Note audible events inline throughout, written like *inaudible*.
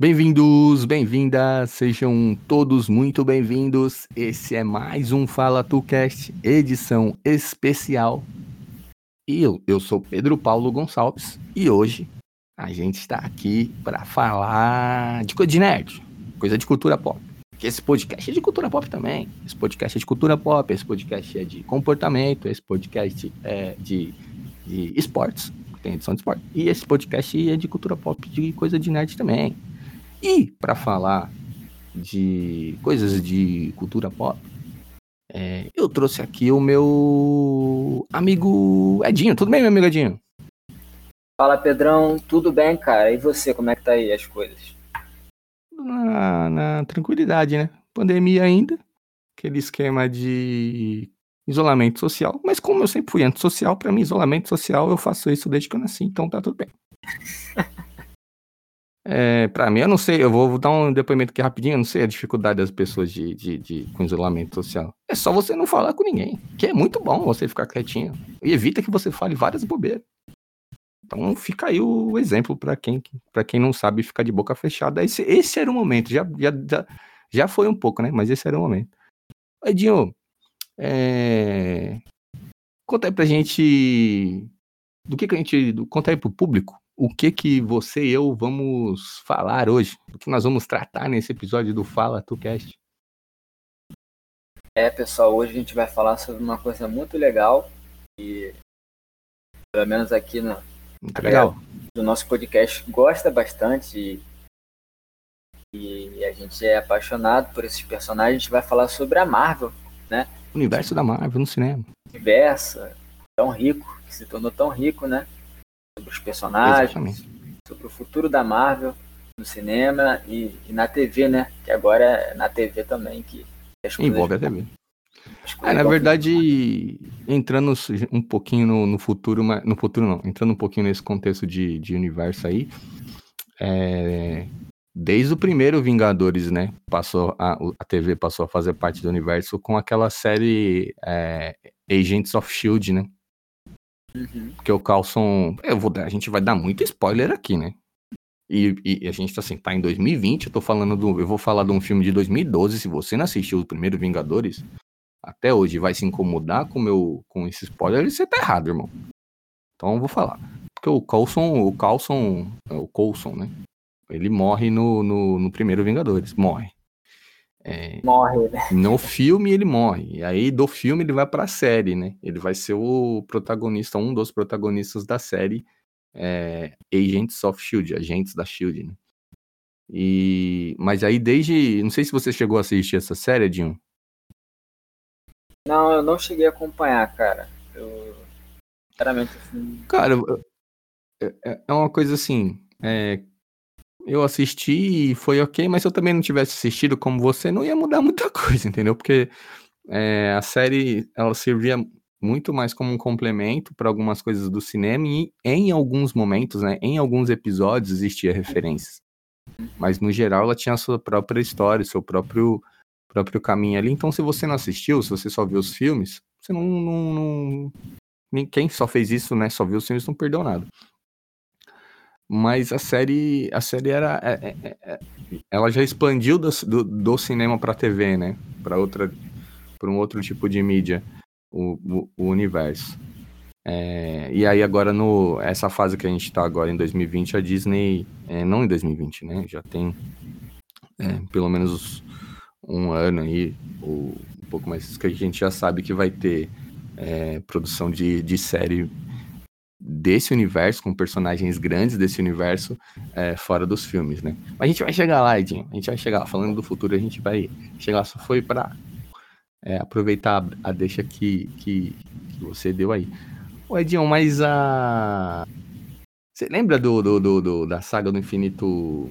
Bem-vindos, bem-vindas, sejam todos muito bem-vindos. Esse é mais um Fala Tu Cast, edição especial. E eu, eu sou Pedro Paulo Gonçalves e hoje a gente está aqui para falar de coisa de nerd, coisa de cultura pop. Que esse podcast é de cultura pop também. Esse podcast é de cultura pop, esse podcast é de comportamento, esse podcast é de, de esportes, tem edição de esporte. E esse podcast é de cultura pop, de coisa de nerd também. E para falar de coisas de cultura pop, é, eu trouxe aqui o meu amigo Edinho. Tudo bem, meu amigo Edinho? Fala, Pedrão. Tudo bem, cara? E você, como é que tá aí as coisas? Na, na tranquilidade, né? Pandemia ainda, aquele esquema de isolamento social. Mas como eu sempre fui antissocial, para mim, isolamento social, eu faço isso desde que eu nasci, então tá tudo bem. *laughs* É, para mim, eu não sei, eu vou dar um depoimento aqui rapidinho, eu não sei a dificuldade das pessoas de, de, de, com isolamento social. É só você não falar com ninguém, que é muito bom você ficar quietinho. E evita que você fale várias bobeiras. Então fica aí o exemplo para quem, pra quem não sabe ficar de boca fechada. Esse, esse era o momento, já, já, já, já foi um pouco, né? Mas esse era o momento. Edinho, é... conta aí pra gente. Do que, que a gente. Conta aí pro público o que que você e eu vamos falar hoje, o que nós vamos tratar nesse episódio do Fala Tu Cast. É, pessoal, hoje a gente vai falar sobre uma coisa muito legal e pelo menos aqui no muito legal. do nosso podcast gosta bastante e, e a gente é apaixonado por esses personagens. A gente vai falar sobre a Marvel, né? O universo da Marvel no cinema. Universo tão rico, que se tornou tão rico, né? Sobre os personagens, Exatamente. sobre o futuro da Marvel no cinema e, e, na TV, né? Que agora é na TV também que envolve a TV. É, na verdade, entrando um pouquinho no, no, futuro, mas no futuro não, entrando um pouquinho nesse contexto de, de universo aí, é, desde o primeiro Vingadores, né, passou a, a TV passou a fazer parte do universo com aquela série é, Agents of Shield, né, Uhum. Porque o Carlson. Eu vou dar, a gente vai dar muito spoiler aqui, né? E, e, a gente tá assim, tá em 2020, eu tô falando do. Eu vou falar de um filme de 2012. Se você não assistiu o primeiro Vingadores, até hoje vai se incomodar com meu com esse spoiler, você tá errado, irmão. Então eu vou falar. Porque o Coulson, o Coulson, o Coulson, né? Ele morre no, no, no primeiro Vingadores. Morre. É, morre, né? No filme ele morre. E aí do filme ele vai pra série, né? Ele vai ser o protagonista, um dos protagonistas da série é, Agents of Shield, Agentes da Shield, né? E, mas aí desde. Não sei se você chegou a assistir essa série, Dinho. Não, eu não cheguei a acompanhar, cara. Eu. Sinceramente, assim. Cara, é, é uma coisa assim. É, eu assisti e foi ok, mas se eu também não tivesse assistido como você, não ia mudar *laughs* muita coisa, entendeu? Porque é, a série ela servia muito mais como um complemento para algumas coisas do cinema e em alguns momentos, né, em alguns episódios existia referências. Mas no geral ela tinha a sua própria história, seu próprio próprio caminho ali. Então se você não assistiu, se você só viu os filmes, você não, não, não... quem só fez isso, né, só viu os filmes não perdeu nada mas a série a série era é, é, é, é ela já expandiu do, do, do cinema para TV né? Para outra para um outro tipo de mídia o, o, o universo. É, e aí agora no essa fase que a gente está agora em 2020 a Disney é, não em 2020 né? Já tem pelo menos um ano aí ou um pouco mais que a gente já sabe que vai ter produção de, de série desse universo, com personagens grandes desse universo, é, fora dos filmes, né? Mas a gente vai chegar lá, Edinho. A gente vai chegar lá. Falando do futuro, a gente vai chegar lá. Só foi para é, aproveitar a, deixa que, que, que, você deu aí. Ô, Edinho, mas a. Você lembra do, do, do, do, da saga do infinito?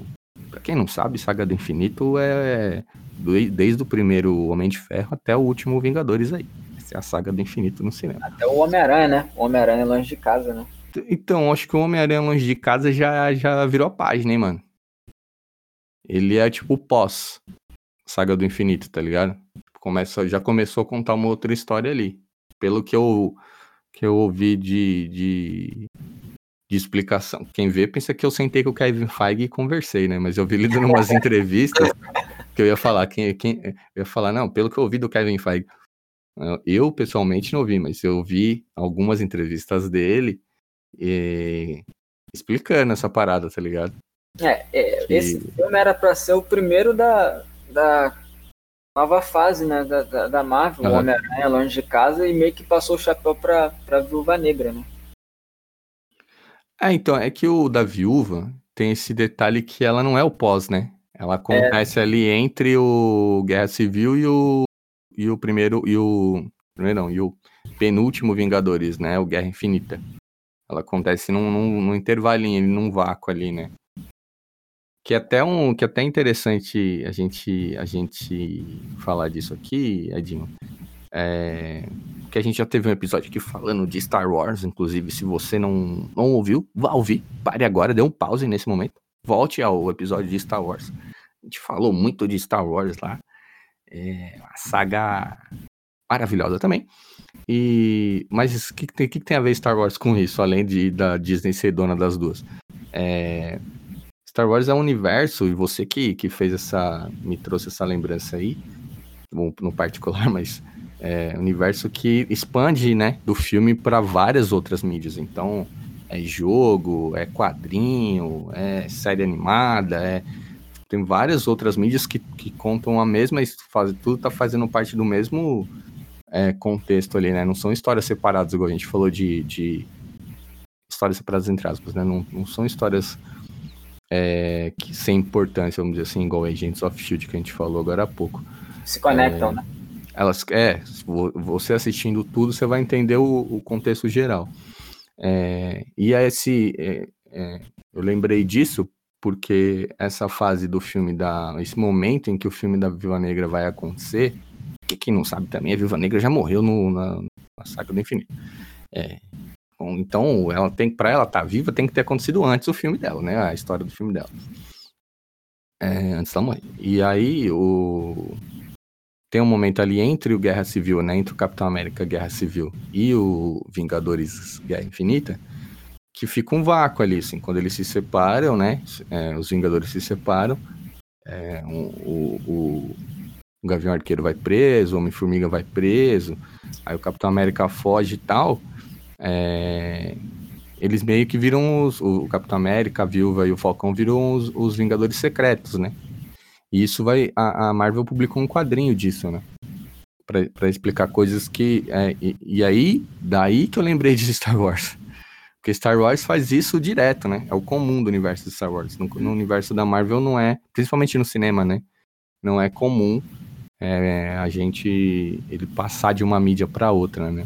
Pra quem não sabe, saga do infinito é desde o primeiro Homem de Ferro até o último Vingadores aí. É a saga do infinito no cinema. Até o Homem-Aranha, né? O Homem-Aranha longe de casa, né? Então, acho que o Homem-Aranha longe de casa já, já virou a página, hein, mano? Ele é tipo pós saga do infinito, tá ligado? Começa, já começou a contar uma outra história ali. Pelo que eu, que eu ouvi de, de, de explicação. Quem vê pensa que eu sentei com o Kevin Feige e conversei, né? Mas eu vi ele dando umas *laughs* entrevistas que eu ia falar, quem, quem, eu ia falar, não, pelo que eu ouvi do Kevin Feige, eu pessoalmente não vi, mas eu vi algumas entrevistas dele e, explicando essa parada, tá ligado? É, é que... esse filme era para ser o primeiro da, da nova fase, né, da, da, da Marvel, ah. Homem-Aranha longe de casa e meio que passou o chapéu pra, pra Viúva Negra, né? É, então, é que o da Viúva tem esse detalhe que ela não é o pós, né? Ela acontece é. ali entre o Guerra Civil e o, e o primeiro, e o, primeiro não, e o penúltimo Vingadores, né, o Guerra Infinita. Ela acontece num, num, num intervalinho, num vácuo ali, né? Que é até um, que é até interessante a gente a gente falar disso aqui, Edinho. É, que a gente já teve um episódio aqui falando de Star Wars, inclusive, se você não, não ouviu, vá ouvir, pare agora, dê um pause nesse momento, volte ao episódio de Star Wars. A gente falou muito de Star Wars lá, é uma saga maravilhosa também. E, mas o que, que, que, tem a ver Star Wars com isso, além de da Disney ser dona das duas? É, Star Wars é um universo, e você que, que fez essa. me trouxe essa lembrança aí, no particular, *laughs* mas é universo que expande, né, do filme para várias outras mídias. Então, é jogo, é quadrinho, é série animada, é tem várias outras mídias que, que contam a mesma fase, tudo tá fazendo parte do mesmo é, contexto ali, né? Não são histórias separadas, igual a gente falou de, de histórias separadas entre aspas, né? Não, não são histórias é, que sem importância, vamos dizer assim, igual Agents of Shield que a gente falou agora há pouco. Se conectam, é, né? Elas, é, você assistindo tudo, você vai entender o, o contexto geral. É, e esse, é, é, eu lembrei disso porque essa fase do filme, da, esse momento em que o filme da Viva Negra vai acontecer, que quem não sabe também, a Viva Negra já morreu no, na, na Saga do Infinito. É, então, ela tem para ela estar tá viva, tem que ter acontecido antes o filme dela, né? A história do filme dela. É, antes da morrer. E aí, o... tem um momento ali entre o Guerra Civil, né? Entre o Capitão América Guerra Civil e o Vingadores Guerra Infinita, que fica um vácuo ali, assim, quando eles se separam, né? É, os Vingadores se separam. É, o, o, o Gavião Arqueiro vai preso, o Homem-Formiga vai preso, aí o Capitão América foge e tal. É, eles meio que viram os, o Capitão América, a Viúva e o Falcão viram os, os Vingadores Secretos, né? E isso vai. A, a, Marvel publicou um quadrinho disso, né? Pra explicar coisas que. É, e, e, aí, daí que eu lembrei de Star Wars. Porque Star Wars faz isso direto, né? É o comum do universo de Star Wars. No, no universo da Marvel não é, principalmente no cinema, né? Não é comum é, a gente ele passar de uma mídia para outra, né?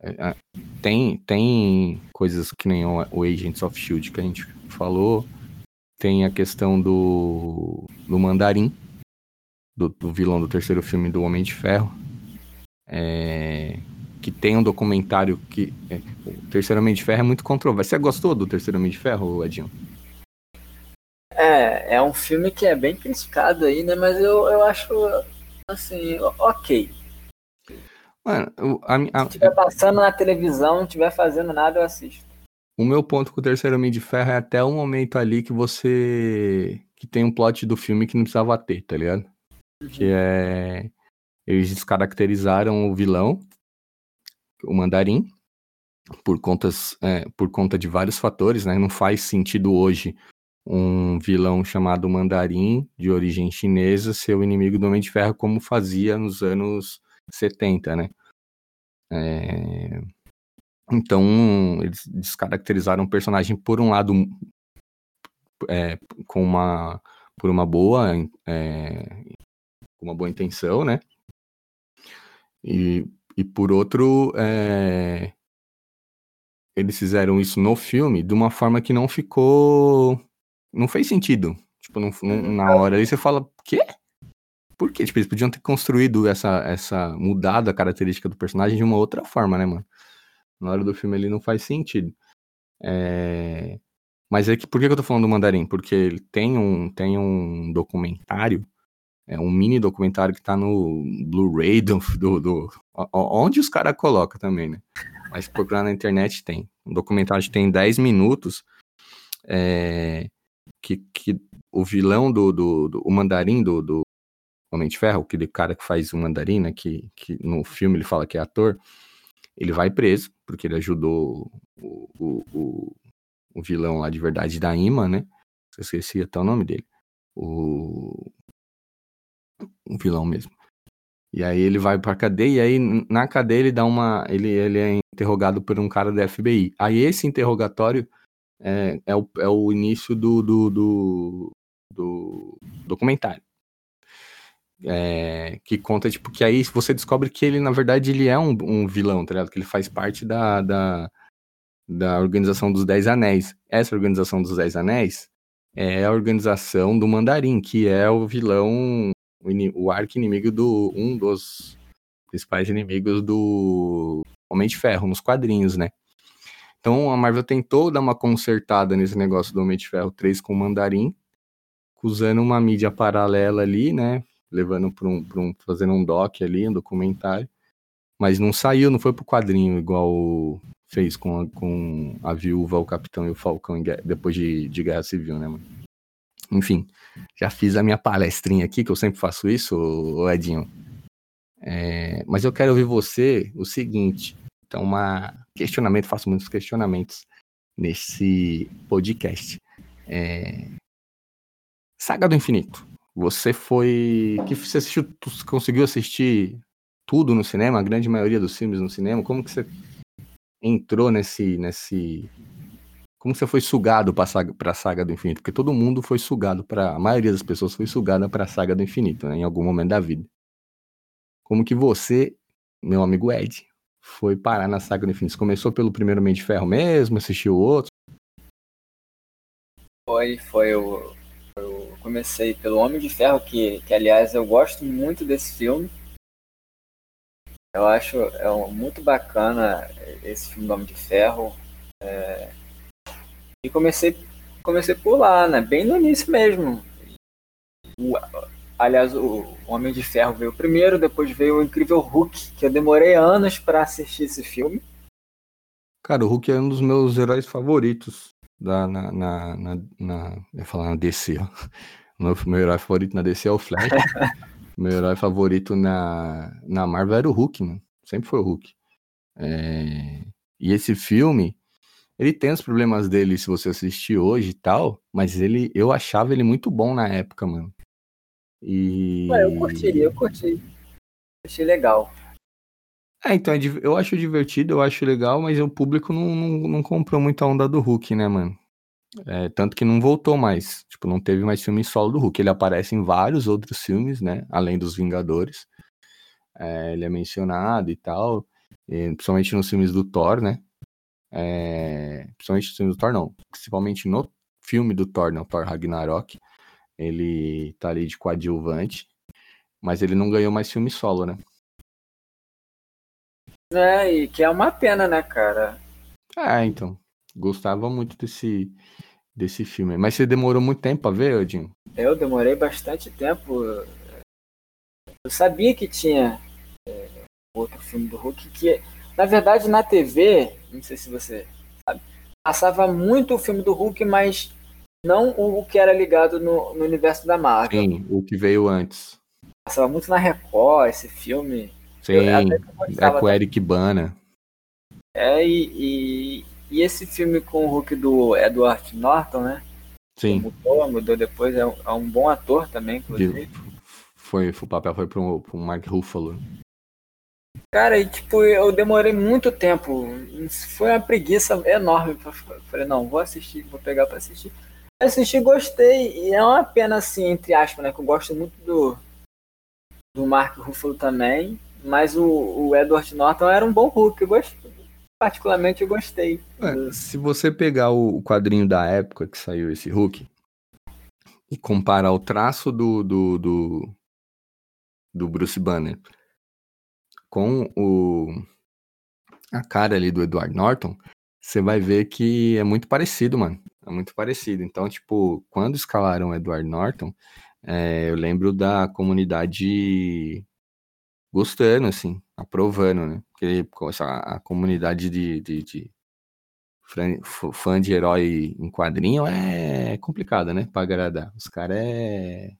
É, tem, tem coisas que nem o, o Agents of Shield que a gente falou. Tem a questão do, do Mandarim, do, do vilão do terceiro filme do Homem de Ferro. É, que tem um documentário que. É, o Terceiro Homem de Ferro é muito controverso. Você gostou do Terceiro Homem de Ferro, Edinho? É, é um filme que é bem criticado aí, né? Mas eu, eu acho assim, ok. Mano, a, a, Se estiver passando na televisão, não estiver fazendo nada, eu assisto. O meu ponto com o terceiro Homem de Ferro é até o momento ali que você. que tem um plot do filme que não precisava ter, tá ligado? Uhum. Que é. Eles descaracterizaram o vilão, o mandarim, por, contas, é, por conta de vários fatores, né? Não faz sentido hoje um vilão chamado Mandarim, de origem chinesa, ser o inimigo do Homem de Ferro, como fazia nos anos 70, né? É... Então, eles descaracterizaram o personagem por um lado é, com uma por uma boa é, uma boa intenção, né? E, e por outro, é, eles fizeram isso no filme de uma forma que não ficou, não fez sentido. Tipo, não, não, na hora aí você fala, quê? Por quê? Tipo, eles podiam ter construído essa, essa, mudado a característica do personagem de uma outra forma, né, mano? Na hora do filme ele não faz sentido. É... Mas é que, por que eu tô falando do Mandarim? Porque ele tem um, tem um documentário, é um mini documentário que tá no Blu-ray do, do, do, Onde os caras colocam também, né? Mas procurar na internet tem. Um documentário que tem 10 minutos. É, que, que o vilão do, do, do o mandarim do, do Homem de Ferro, aquele cara que faz o mandarim, né, que, que no filme ele fala que é ator, ele vai preso, porque ele ajudou o, o, o, o vilão lá de verdade da Ima, né? Eu esqueci até o nome dele. O, o vilão mesmo. E aí ele vai pra cadeia, e aí na cadeia ele dá uma. Ele, ele é interrogado por um cara da FBI. Aí esse interrogatório é, é, o, é o início do, do, do, do documentário. É, que conta, tipo, que aí você descobre que ele, na verdade, ele é um, um vilão, tá ligado? Que ele faz parte da, da, da organização dos Dez Anéis. Essa organização dos Dez Anéis é a organização do Mandarim, que é o vilão o, o arco-inimigo do. um dos principais inimigos do Homem de Ferro, nos quadrinhos, né? Então a Marvel tentou dar uma consertada nesse negócio do Homem de Ferro 3 com o Mandarim, usando uma mídia paralela ali, né? Levando para um, um. fazendo um doc ali, um documentário. Mas não saiu, não foi pro quadrinho igual fez com a, com a viúva, o capitão e o falcão depois de, de Guerra Civil, né, mano? Enfim, já fiz a minha palestrinha aqui, que eu sempre faço isso, Edinho. É, mas eu quero ouvir você o seguinte. Então, uma questionamento, faço muitos questionamentos nesse podcast. É, Saga do Infinito. Você foi. que você assistiu? conseguiu assistir tudo no cinema? A grande maioria dos filmes no cinema? Como que você entrou nesse, nesse como você foi sugado para saga, a saga do infinito? Porque todo mundo foi sugado para. A maioria das pessoas foi sugada para a saga do infinito, né, em algum momento da vida. Como que você, meu amigo Ed, foi parar na saga do infinito? Você começou pelo primeiro Homem de Ferro mesmo, assistiu o outro? Foi, foi. Eu, eu comecei pelo Homem de Ferro, que, que aliás eu gosto muito desse filme. Eu acho é muito bacana esse filme do Homem de Ferro. É, e comecei, comecei por lá, né? Bem no início mesmo. O, aliás, o Homem de Ferro veio primeiro, depois veio o Incrível Hulk, que eu demorei anos para assistir esse filme. Cara, o Hulk é um dos meus heróis favoritos da, na, na, na, na ia falar na DC, ó. *laughs* Meu, meu herói favorito na DC é o Flash. *laughs* meu herói favorito na, na Marvel era o Hulk, mano. Sempre foi o Hulk. É... E esse filme, ele tem os problemas dele se você assistir hoje e tal, mas ele, eu achava ele muito bom na época, mano. E. Ué, eu curti, eu curti. Achei legal. É, então, é eu acho divertido, eu acho legal, mas o público não, não, não comprou muita onda do Hulk, né, mano? É, tanto que não voltou mais. Tipo, não teve mais filme solo do Hulk. Ele aparece em vários outros filmes, né? Além dos Vingadores. É, ele é mencionado e tal. E, principalmente nos filmes do Thor, né? É, principalmente no filme do Thor, não. Principalmente no filme do Thor, no Thor Ragnarok. Ele tá ali de coadjuvante. Mas ele não ganhou mais filme solo, né? É, e que é uma pena, né, cara? É, então. Gostava muito desse, desse filme. Mas você demorou muito tempo pra ver, Odinho? Eu demorei bastante tempo. Eu sabia que tinha é, outro filme do Hulk que na verdade, na TV, não sei se você sabe, passava muito o filme do Hulk, mas não o que era ligado no, no universo da Marvel. Sim, o que veio antes. Passava muito na Record, esse filme. Sim, é com o Eric Bana. É, e, e, e, esse filme com o Hulk do Edward Norton, né? Sim. Mudou, mudou depois, é um, é um bom ator também, inclusive. Foi, o papel foi para o Mark Ruffalo. Cara, e tipo, eu demorei muito tempo. Foi uma preguiça enorme. Falei, não, vou assistir, vou pegar pra assistir. Assisti, gostei. E é uma pena, assim, entre aspas, né? Que eu gosto muito do, do Mark Ruffalo também. Mas o, o Edward Norton era um bom Hulk. Eu gostei, particularmente eu gostei. É, se você pegar o quadrinho da época que saiu esse Hulk e comparar o traço do, do, do, do Bruce Banner com o a cara ali do Edward Norton, você vai ver que é muito parecido, mano. É muito parecido. Então, tipo, quando escalaram o Edward Norton, é, eu lembro da comunidade gostando, assim, aprovando, né? Porque a, a comunidade de, de, de, fã de herói em quadrinho é complicado, né? Pra agradar. Os caras é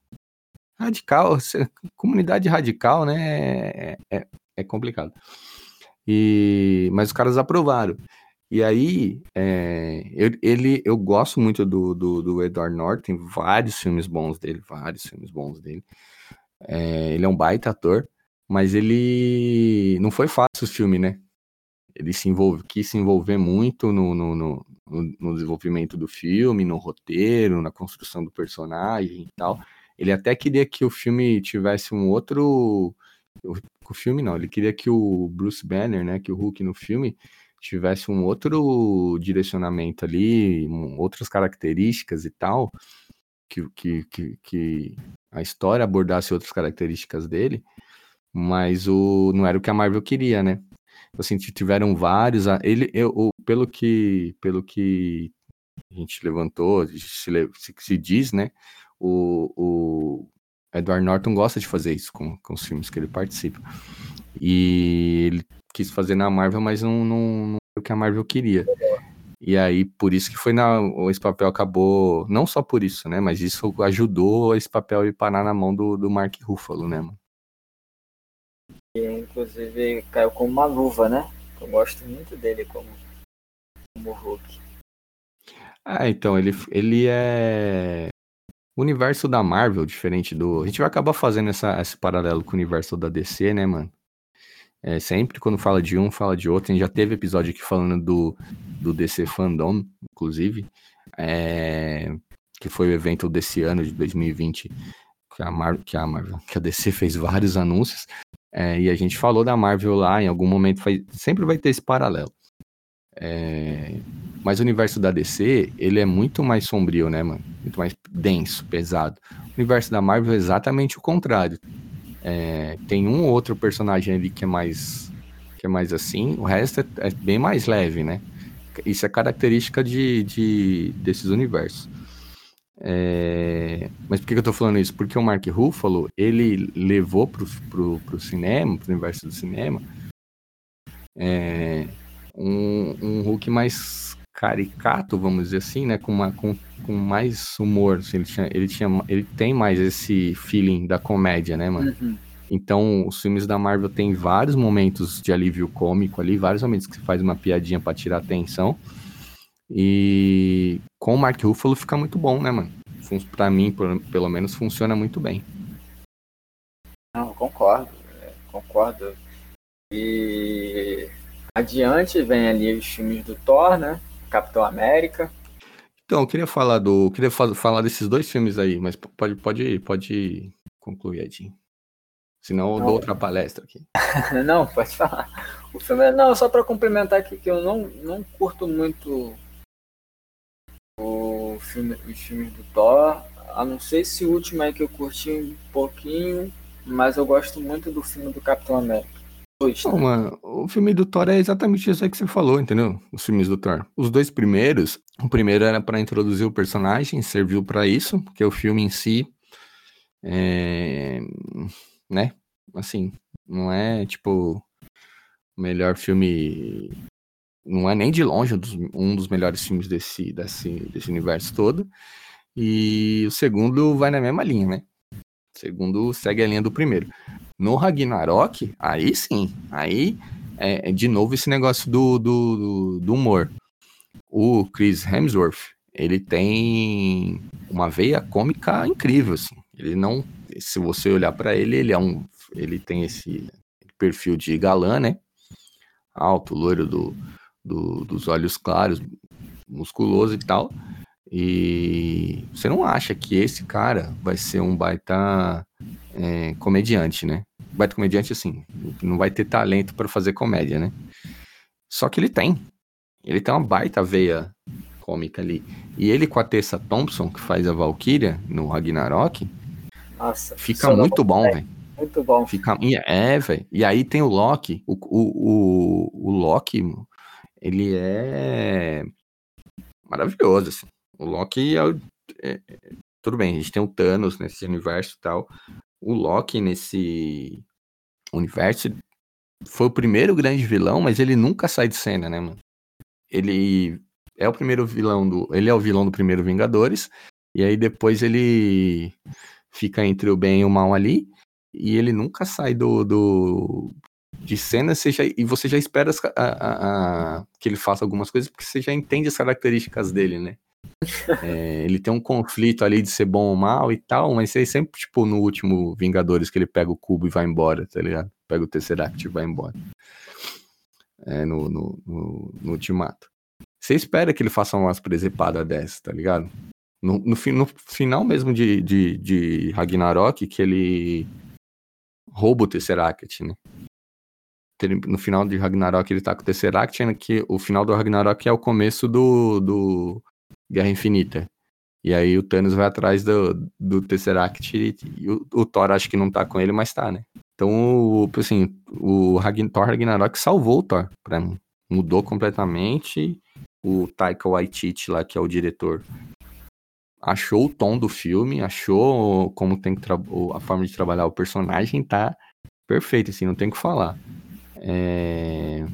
radical, *laughs* comunidade radical, né? É, é, é, complicado. E, mas os caras aprovaram. E aí, é, eu, ele, eu gosto muito do, do, do Edward Norton, tem vários filmes bons dele, vários filmes bons dele. É, ele é um baita ator, mas ele não foi fácil o filme, né? Ele se envolve, quis se envolver muito no, no, no, no desenvolvimento do filme, no roteiro, na construção do personagem e tal. Ele até queria que o filme tivesse um outro. O filme não, ele queria que o Bruce Banner, né, que o Hulk no filme tivesse um outro direcionamento ali, um, outras características e tal, que, que, que, que, a história abordasse outras características dele, mas o, não era o que a Marvel queria, né? Assim, tiveram vários. Ele, eu, pelo que, pelo que a gente levantou, se, se, se diz, né? o, o Edward Norton gosta de fazer isso com, com os filmes que ele participa. E ele quis fazer na Marvel, mas não, não, não é o que a Marvel queria. E aí, por isso que foi na. Esse papel acabou. Não só por isso, né? Mas isso ajudou esse papel a parar na mão do, do Mark Ruffalo, né, mano? E, inclusive caiu como uma luva, né? Eu gosto muito dele como, como Hulk. Ah, então, ele, ele é. O universo da Marvel, diferente do. A gente vai acabar fazendo essa, esse paralelo com o universo da DC, né, mano? É, sempre quando fala de um, fala de outro. A gente já teve episódio aqui falando do, do DC Fandom, inclusive, é, que foi o evento desse ano, de 2020, que a, Mar que a, Marvel, que a DC *laughs* fez vários anúncios. É, e a gente falou da Marvel lá, em algum momento, sempre vai ter esse paralelo. É, mas o universo da DC, ele é muito mais sombrio, né, mano? Muito mais denso, pesado. O universo da Marvel é exatamente o contrário. É, tem um ou outro personagem ali que é mais que é mais assim, o resto é, é bem mais leve, né? Isso é característica de, de desses universos. É... Mas por que eu tô falando isso? Porque o Mark Ruffalo, ele levou pro, pro, pro cinema, pro universo do cinema, é... um, um Hulk mais caricato, vamos dizer assim, né? Com, uma, com, com mais humor. Assim, ele, tinha, ele, tinha, ele tem mais esse feeling da comédia, né, mano? Uhum. Então, os filmes da Marvel tem vários momentos de alívio cômico ali, vários momentos que você faz uma piadinha para tirar atenção. E com o Mark Ruffalo fica muito bom, né, mano? Pra mim, pelo menos, funciona muito bem. Não, concordo, é, concordo. E adiante vem ali os filmes do Thor, né? Capitão América. Então, eu queria falar do. Queria falar desses dois filmes aí, mas pode, pode, pode concluir, Edinho. Senão eu não. dou outra palestra aqui. *laughs* não, pode falar. O filme é. Não, só para complementar aqui que eu não, não curto muito o filme, os filmes do Thor. A não ser esse último aí que eu curti um pouquinho, mas eu gosto muito do filme do Capitão América. Não, mano, o filme do Thor é exatamente isso aí que você falou, entendeu? Os filmes do Thor. Os dois primeiros, o primeiro era para introduzir o personagem, serviu para isso, porque o filme em si, é, né? Assim, não é tipo o melhor filme, não é nem de longe um dos melhores filmes desse, desse, desse universo todo. E o segundo vai na mesma linha, né? O segundo segue a linha do primeiro. No Ragnarok, aí sim, aí é, é de novo esse negócio do, do, do humor. O Chris Hemsworth, ele tem uma veia cômica incrível, assim. Ele não, se você olhar para ele, ele é um, ele tem esse perfil de galã, né? Alto, loiro do, do, dos olhos claros, musculoso e tal. E você não acha que esse cara vai ser um baita é, comediante, né? Baita comediante, assim, não vai ter talento para fazer comédia, né? Só que ele tem. Ele tem uma baita veia cômica ali. E ele com a Tessa Thompson, que faz a Valkyria no Ragnarok, Nossa, fica muito bom, velho. Muito bom. Fica, é, velho. E aí tem o Loki. O, o, o, o Loki, ele é maravilhoso, assim. O Loki é, é, tudo bem, a gente tem o Thanos nesse universo e tal. O Loki nesse universo foi o primeiro grande vilão, mas ele nunca sai de cena, né, mano? Ele é o primeiro vilão do. Ele é o vilão do primeiro Vingadores. E aí depois ele fica entre o bem e o mal ali. E ele nunca sai do. do de cena, você já, e você já espera a, a, a, que ele faça algumas coisas, porque você já entende as características dele, né? É, ele tem um conflito ali de ser bom ou mal e tal, mas aí sempre, tipo, no último Vingadores, que ele pega o cubo e vai embora, tá ligado? Pega o Tesseract e vai embora. É, no, no, no, no Ultimato. Você espera que ele faça umas presepadas dessas, tá ligado? No, no, no, final mesmo de, de, de Ragnarok, que ele rouba o Tesseract, né? Ele, no final de Ragnarok ele tá com o Tesseract, né? que o final do Ragnarok é o começo do, do Guerra Infinita. E aí o Thanos vai atrás do, do Tesseract e, o, o, Thor acho que não tá com ele, mas tá, né? Então, o, assim, o Thor Ragnarok salvou o Thor pra mim. Mudou completamente. O Taika Waititi lá, que é o diretor, achou o tom do filme, achou como tem que a forma de trabalhar o personagem, tá perfeito, assim, não tem o que falar. É...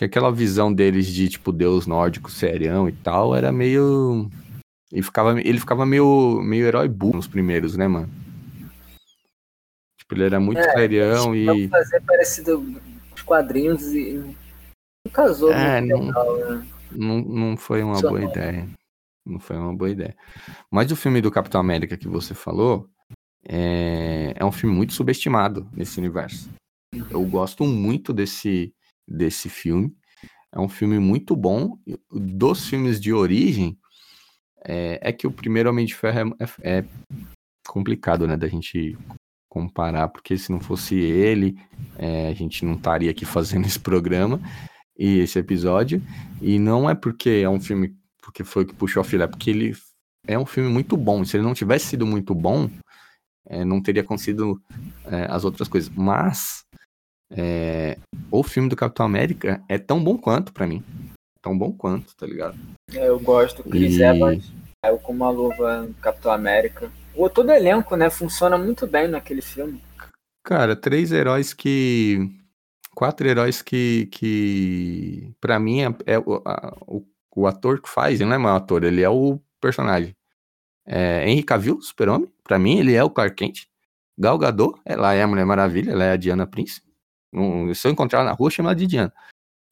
Porque aquela visão deles de, tipo, deus nórdico serião e tal, era meio. Ele ficava, ele ficava meio, meio herói burro nos primeiros, né, mano? Tipo, ele era muito é, serião e. fazer parecido os quadrinhos e. Não casou é, não, legal, né? não, não foi uma Só boa não. ideia. Não foi uma boa ideia. Mas o filme do Capitão América que você falou é, é um filme muito subestimado nesse universo. Eu gosto muito desse, desse filme. É um filme muito bom. Dos filmes de origem, é, é que o primeiro Homem de Ferro é, é, é, complicado, né, da gente comparar, porque se não fosse ele, é, a gente não estaria aqui *laughs* fazendo esse programa e esse episódio. E não é porque é um filme porque foi que puxou a filha, é porque ele é um filme muito bom. Se ele não tivesse sido muito bom, é, não teria acontecido é, as outras coisas. Mas é, o filme do Capitão América é tão bom quanto para mim. Tão bom quanto, tá ligado? É, eu gosto. Chris e... Evans caiu com uma luva no Capitão América. O todo elenco, né? Funciona muito bem naquele filme. Cara, três heróis que. Quatro heróis que. que para mim, é, é o, a, o, o, ator que faz, ele não é mais ator, ele é o personagem. É, Henry Cavill, super-homem, pra mim, ele é o Clark Kent. Gal Gadot, ela é a Mulher Maravilha, ela é a Diana Prince. Se eu encontrar na rua, chama ela de Diana.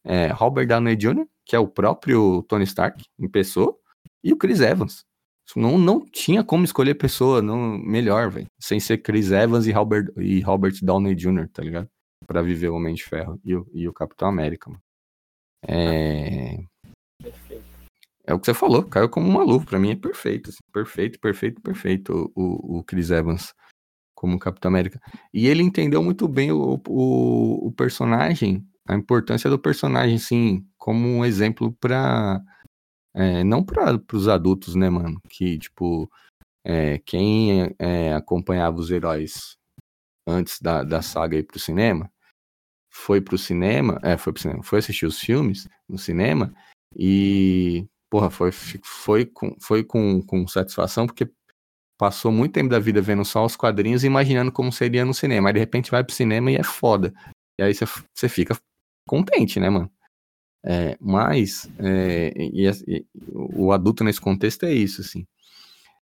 É, Robert Downey Jr., que é o próprio Tony Stark, em pessoa, e o Chris Evans. Não, não tinha como escolher pessoa não, melhor, velho. Sem ser Chris Evans e Robert, e Robert Downey Jr., tá ligado? Pra viver o Homem de Ferro e o, e o Capitão América, mano. É... É o que você falou, caiu como uma luva. Pra mim é perfeito. Assim, perfeito, perfeito, perfeito o, o Chris Evans como Capitão América. E ele entendeu muito bem o, o, o personagem, a importância do personagem, sim, como um exemplo para é, não para os adultos, né, mano? Que, tipo, é, quem é, acompanhava os heróis antes da, da saga ir pro cinema, foi pro cinema, é, foi pro cinema, foi assistir os filmes no cinema e, porra, foi, foi, com, foi com, com satisfação, porque passou muito tempo da vida vendo só os quadrinhos e imaginando como seria no cinema. Aí de repente vai pro cinema e é foda. E aí você fica contente, né, mano? É, mas é, e, e, o adulto nesse contexto é isso, assim.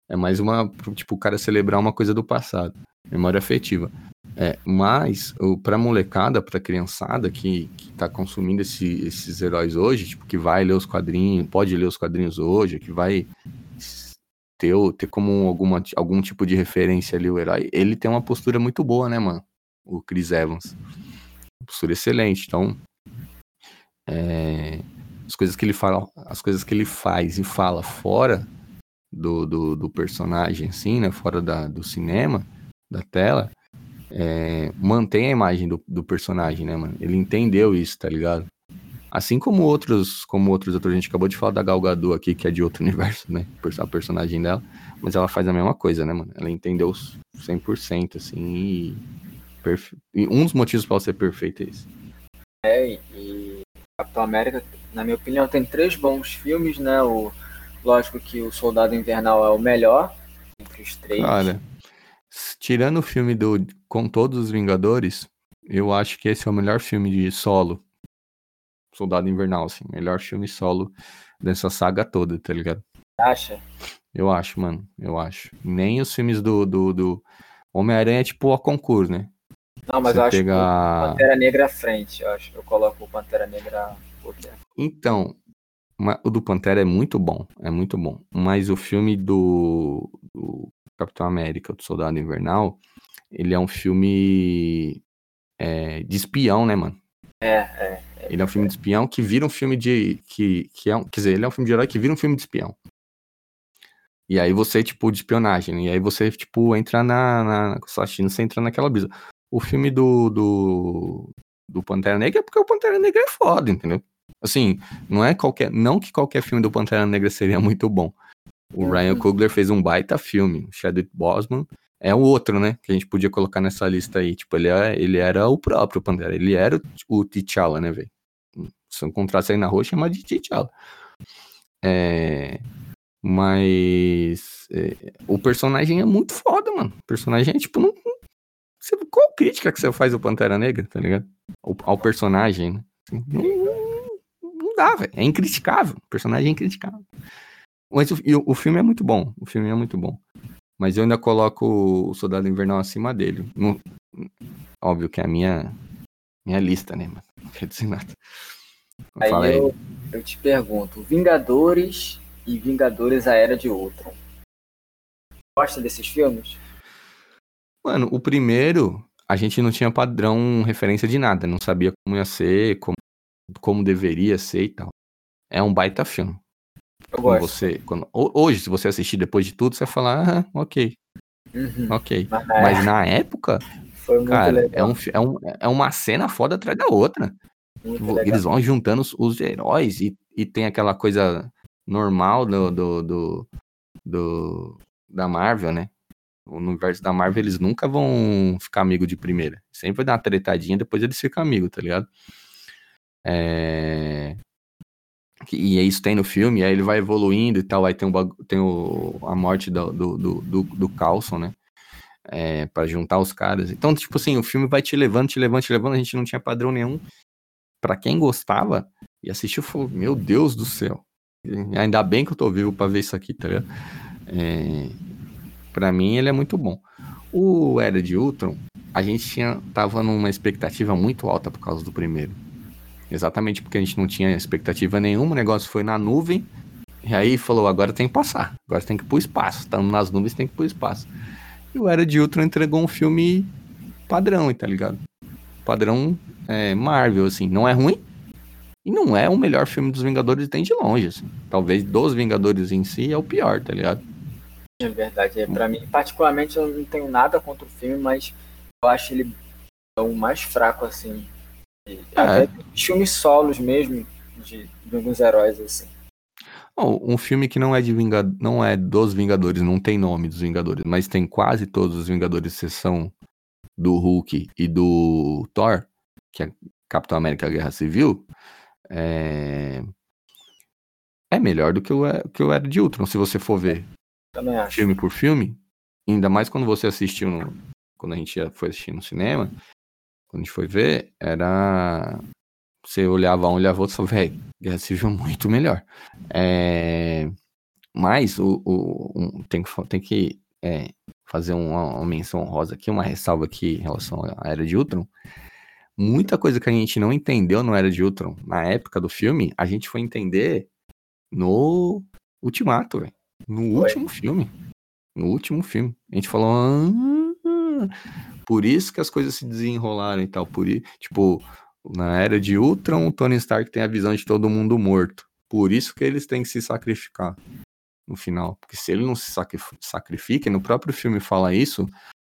É mais uma, tipo, o cara celebrar uma coisa do passado, memória afetiva. É, mas, o, pra molecada, pra criançada que, que tá consumindo esse, esses heróis hoje, tipo, que vai ler os quadrinhos, pode ler os quadrinhos hoje, que vai ter, ter como alguma, algum tipo de referência ali o herói, ele tem uma postura muito boa, né, mano? O Chris Evans. postura excelente. Então, é, as coisas que ele fala, as coisas que ele faz e fala fora do, do, do personagem, assim, né? Fora da, do cinema, da tela, é, mantém a imagem do, do personagem, né, mano? Ele entendeu isso, tá ligado? Assim como outros, como outros atores, a gente acabou de falar da Gal Gadot aqui, que é de outro *laughs* universo, né? A personagem dela, mas ela faz a mesma coisa, né, mano? Ela entendeu 100%, assim, e, perfe... e um dos motivos para ela ser perfeita é esse. É, e Capitão América, na minha opinião, tem três bons filmes, né? O, lógico que o Soldado Invernal é o melhor entre os três. Olha, tirando o filme do Com Todos os Vingadores, eu acho que esse é o melhor filme de solo Soldado Invernal, assim. Melhor filme solo dessa saga toda, tá ligado? Acha? Eu acho, mano. Eu acho. Nem os filmes do, do, do Homem-Aranha é tipo a concurso, né? Não, mas Você eu acho pega... que o Pantera Negra à frente. Eu acho eu coloco o Pantera Negra. Então, o do Pantera é muito bom. É muito bom. Mas o filme do, do Capitão América, do Soldado Invernal, ele é um filme é, de espião, né, mano? É, é, é. Ele é um filme de espião que vira um filme de. Que, que é um, quer dizer, ele é um filme de herói que vira um filme de espião. E aí você, tipo, de espionagem. E aí você, tipo, entra na. na assistindo, você entra naquela brisa. O filme do, do. do Pantera Negra é porque o Pantera Negra é foda, entendeu? Assim, não é qualquer. Não que qualquer filme do Pantera Negra seria muito bom. O uhum. Ryan Coogler fez um baita filme. Chadwick Boseman é o outro, né? Que a gente podia colocar nessa lista aí. Tipo, ele, é, ele era o próprio Pantera. Ele era o, o T'Challa, né, velho? Se encontrasse aí na rua, chama de T'Challa. É, mas é, o personagem é muito foda, mano. O personagem é tipo. Não, você, qual crítica que você faz ao Pantera Negra, tá ligado? Ao, ao personagem, né? Assim, não, não, dá, velho. É incriticável. O personagem é incriticável. Mas o, o, filme é muito bom. O filme é muito bom. Mas eu ainda coloco o Soldado Invernal acima dele. Óbvio que é a minha, minha lista, né, mano? Não quer dizer nada. Aí eu, eu te pergunto: Vingadores e Vingadores A Era de Ultron. Gosta desses filmes? Mano, o primeiro, a gente não tinha padrão referência de nada, não sabia como ia ser, como, como deveria ser e tal. É um baita filme. Gosto. Você, quando, hoje, se você assistir depois de tudo, você vai falar, ah, ok. Uhum. Ok. Mas, Mas na época, cara, é, um, é, um, é uma cena foda atrás da outra. Muito Eles legal. vão juntando os, os heróis e, e tem aquela coisa normal do, do, do, do, da Marvel, né? No universo da Marvel, eles nunca vão ficar amigo de primeira. Sempre vai dar uma tretadinha, depois eles ficam amigos, tá ligado? É... E isso tem no filme, aí ele vai evoluindo e tal, aí tem, um, tem o, a morte do, do, do, do Carlson, né? É, para juntar os caras. Então, tipo assim, o filme vai te levando, te levando, te levando, a gente não tinha padrão nenhum. Para quem gostava e assistiu, falou: Meu Deus do céu, Ainda bem que eu tô vivo pra ver isso aqui, tá ligado? É, pra mim, ele é muito bom. O Era de Ultron, a gente tinha, tava numa expectativa muito alta por causa do primeiro. Exatamente porque a gente não tinha expectativa nenhuma, o negócio foi na nuvem, e aí falou, agora tem que passar, agora tem que pro espaço. Estamos nas nuvens, tem que pro espaço. E o Era de Ultron entregou um filme padrão, tá ligado? Padrão é, Marvel, assim. Não é ruim, e não é o melhor filme dos Vingadores tem de longe, assim. Talvez dos Vingadores em si é o pior, tá ligado? É verdade. É, pra mim, particularmente, eu não tenho nada contra o filme, mas eu acho ele o mais fraco, assim. É. filmes solos mesmo, de, de alguns heróis, assim. um filme que não é de Vingad... não é dos Vingadores, não tem nome dos Vingadores, mas tem quase todos os Vingadores, exceção do Hulk e do Thor, que é Capitão América Guerra Civil, é, é melhor do que o, que o Era de Ultron, se você for ver filme por filme. Ainda mais quando você assistiu no, quando a gente foi assistir no cinema, quando a gente foi ver, era. Você olhava um, olhava outro, só, velho, Guerra Civil é muito melhor. É... Mas o, o um, tem que, tem que é, fazer uma, uma, menção honrosa aqui, uma ressalva aqui em relação à Era de Ultron, muita coisa que a gente não entendeu no Era de Ultron, na época do filme, a gente foi entender no Ultimato, velho. No último filme. No último filme. A gente falou. Ah, por isso que as coisas se desenrolaram e tal. Por, tipo, na Era de Ultron, o Tony Stark tem a visão de todo mundo morto. Por isso que eles têm que se sacrificar no final. Porque se ele não se sacrifica, e no próprio filme fala isso,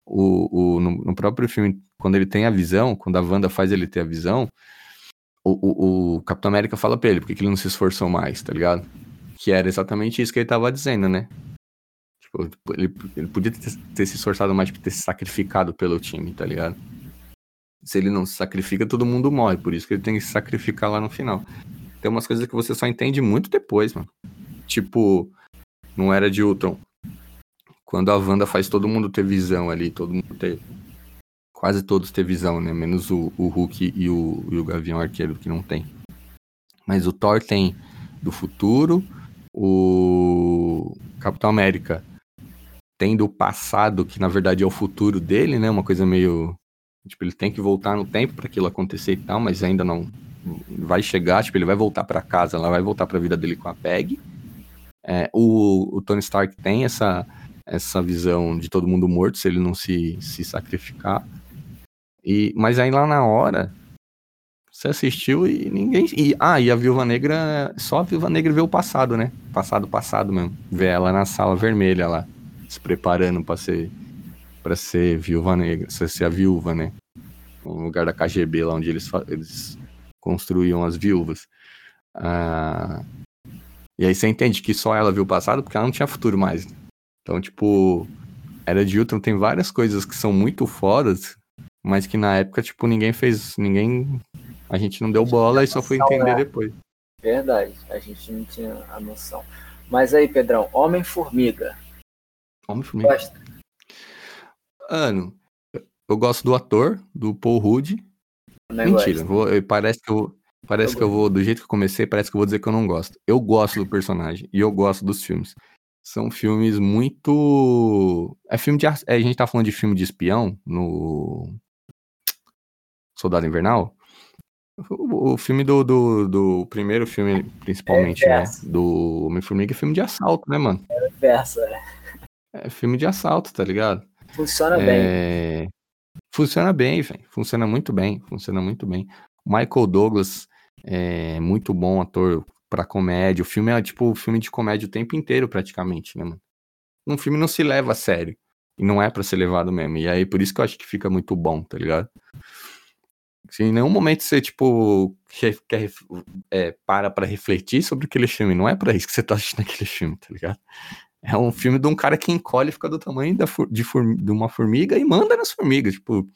o, o, no, no, próprio filme, quando ele tem a visão, quando a Wanda faz ele ter a visão, o, o, o Capitão América fala pra ele porque que ele não se esforçou mais, tá ligado? Que era exatamente isso que ele tava dizendo, né? Tipo, ele, ele podia ter, ter, se esforçado mais pra ter se sacrificado pelo time, tá ligado? Se ele não se sacrifica, todo mundo morre, por isso que ele tem que se sacrificar lá no final. Tem umas coisas que você só entende muito depois, mano. Tipo, não era de Ultron. Quando a Wanda faz todo mundo ter visão ali, todo mundo ter. Quase todos ter visão, né? Menos o, o Hulk e o, e o Gavião Arqueiro, que não tem. Mas o Thor tem do futuro, o Capitão América tem do passado, que na verdade é o futuro dele, né? Uma coisa meio. Tipo, ele tem que voltar no tempo para aquilo acontecer e tal, mas ainda não vai chegar. Tipo, ele vai voltar para casa, ela vai voltar para a vida dele com a Peg. É, o, o Tony Stark tem essa, essa visão de todo mundo morto se ele não se, se sacrificar. E, mas aí lá na hora, você assistiu e ninguém. E, ah, e a Viúva Negra. Só a Viúva Negra vê o passado, né? Passado, passado mesmo. Vê ela na sala vermelha lá, se preparando para ser. para ser Viúva Negra. Ser, ser a viúva, né? No lugar da KGB, lá onde eles, eles construíam as viúvas. Ah, e aí você entende que só ela viu o passado porque ela não tinha futuro mais. Então, tipo, Era de Ultron tem várias coisas que são muito fodas mas que na época, tipo, ninguém fez, ninguém, a gente não deu bola e só foi entender né? depois. Verdade, a gente não tinha a noção. Mas aí, Pedrão, Homem-Formiga. Homem-Formiga. Gosta? Ano, eu gosto do ator, do Paul Rudd. Mentira, vou, parece que eu, parece eu que eu vou, do jeito que eu comecei, parece que eu vou dizer que eu não gosto. Eu gosto do personagem e eu gosto dos filmes. São filmes muito. É filme de. É, a gente tá falando de filme de espião no Soldado Invernal. O, o filme do, do, do, primeiro filme, principalmente, é né? Do Homem-Formiga é filme de assalto, né, mano? É verso, é. É filme de assalto, tá ligado? Funciona é... bem. Funciona bem, velho. Funciona muito bem. Funciona muito bem. Michael Douglas é muito bom ator pra comédia. O filme é tipo filme de comédia o tempo inteiro, praticamente, né, mano? Um filme não se leva a sério. E não é para ser levado mesmo. E aí, por isso que eu acho que fica muito bom, tá ligado? Se em nenhum momento você, tipo, quer, é, para pra refletir sobre aquele filme. Não é para isso que você tá assistindo *laughs* aquele filme, tá ligado? É um filme de um cara que encolhe e fica do tamanho da, de, de uma formiga e manda nas formigas, tipo.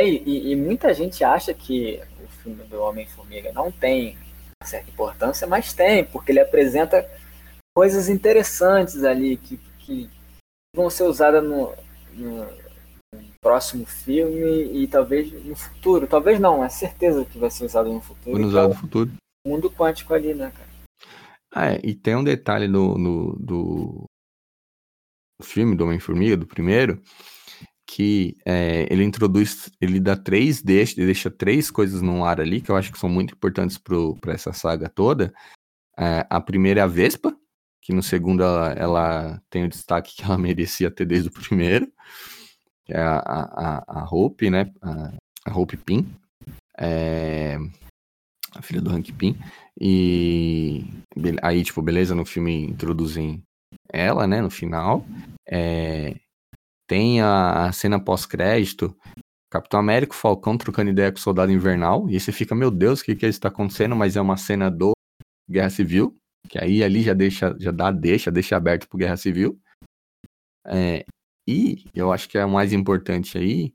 E, e, e muita gente acha que o filme do Homem-Formiga não tem certa importância, mas tem, porque ele apresenta coisas interessantes ali que, que vão ser usadas no, no próximo filme e talvez no futuro. Talvez não, é certeza que vai ser usado no futuro. Vai usado no futuro. Mundo quântico ali, né, cara? Ah, é, e tem um detalhe no, no do filme do Homem-Formiga, do primeiro, que é, ele introduz, ele dá três, deixa, deixa três coisas no ar ali, que eu acho que são muito importantes para essa saga toda. É, a primeira é a Vespa, que no segundo ela, ela tem o destaque que ela *laughs* merecia ter desde o primeiro que é a, a, a Hope, né? A, a Hope Pin. É, a filha do Hank Pin. E aí, tipo, beleza, no filme introduzem ela, né? No final. É, tem a, a cena pós-crédito. Capitão América, Falcão trocando ideia com o Soldado Invernal. E você fica, meu Deus, o que que está acontecendo? Mas é uma cena do Guerra Civil. Que aí ali já deixa, já dá, deixa, deixa aberto pro Guerra Civil. É, e eu acho que é o mais importante aí,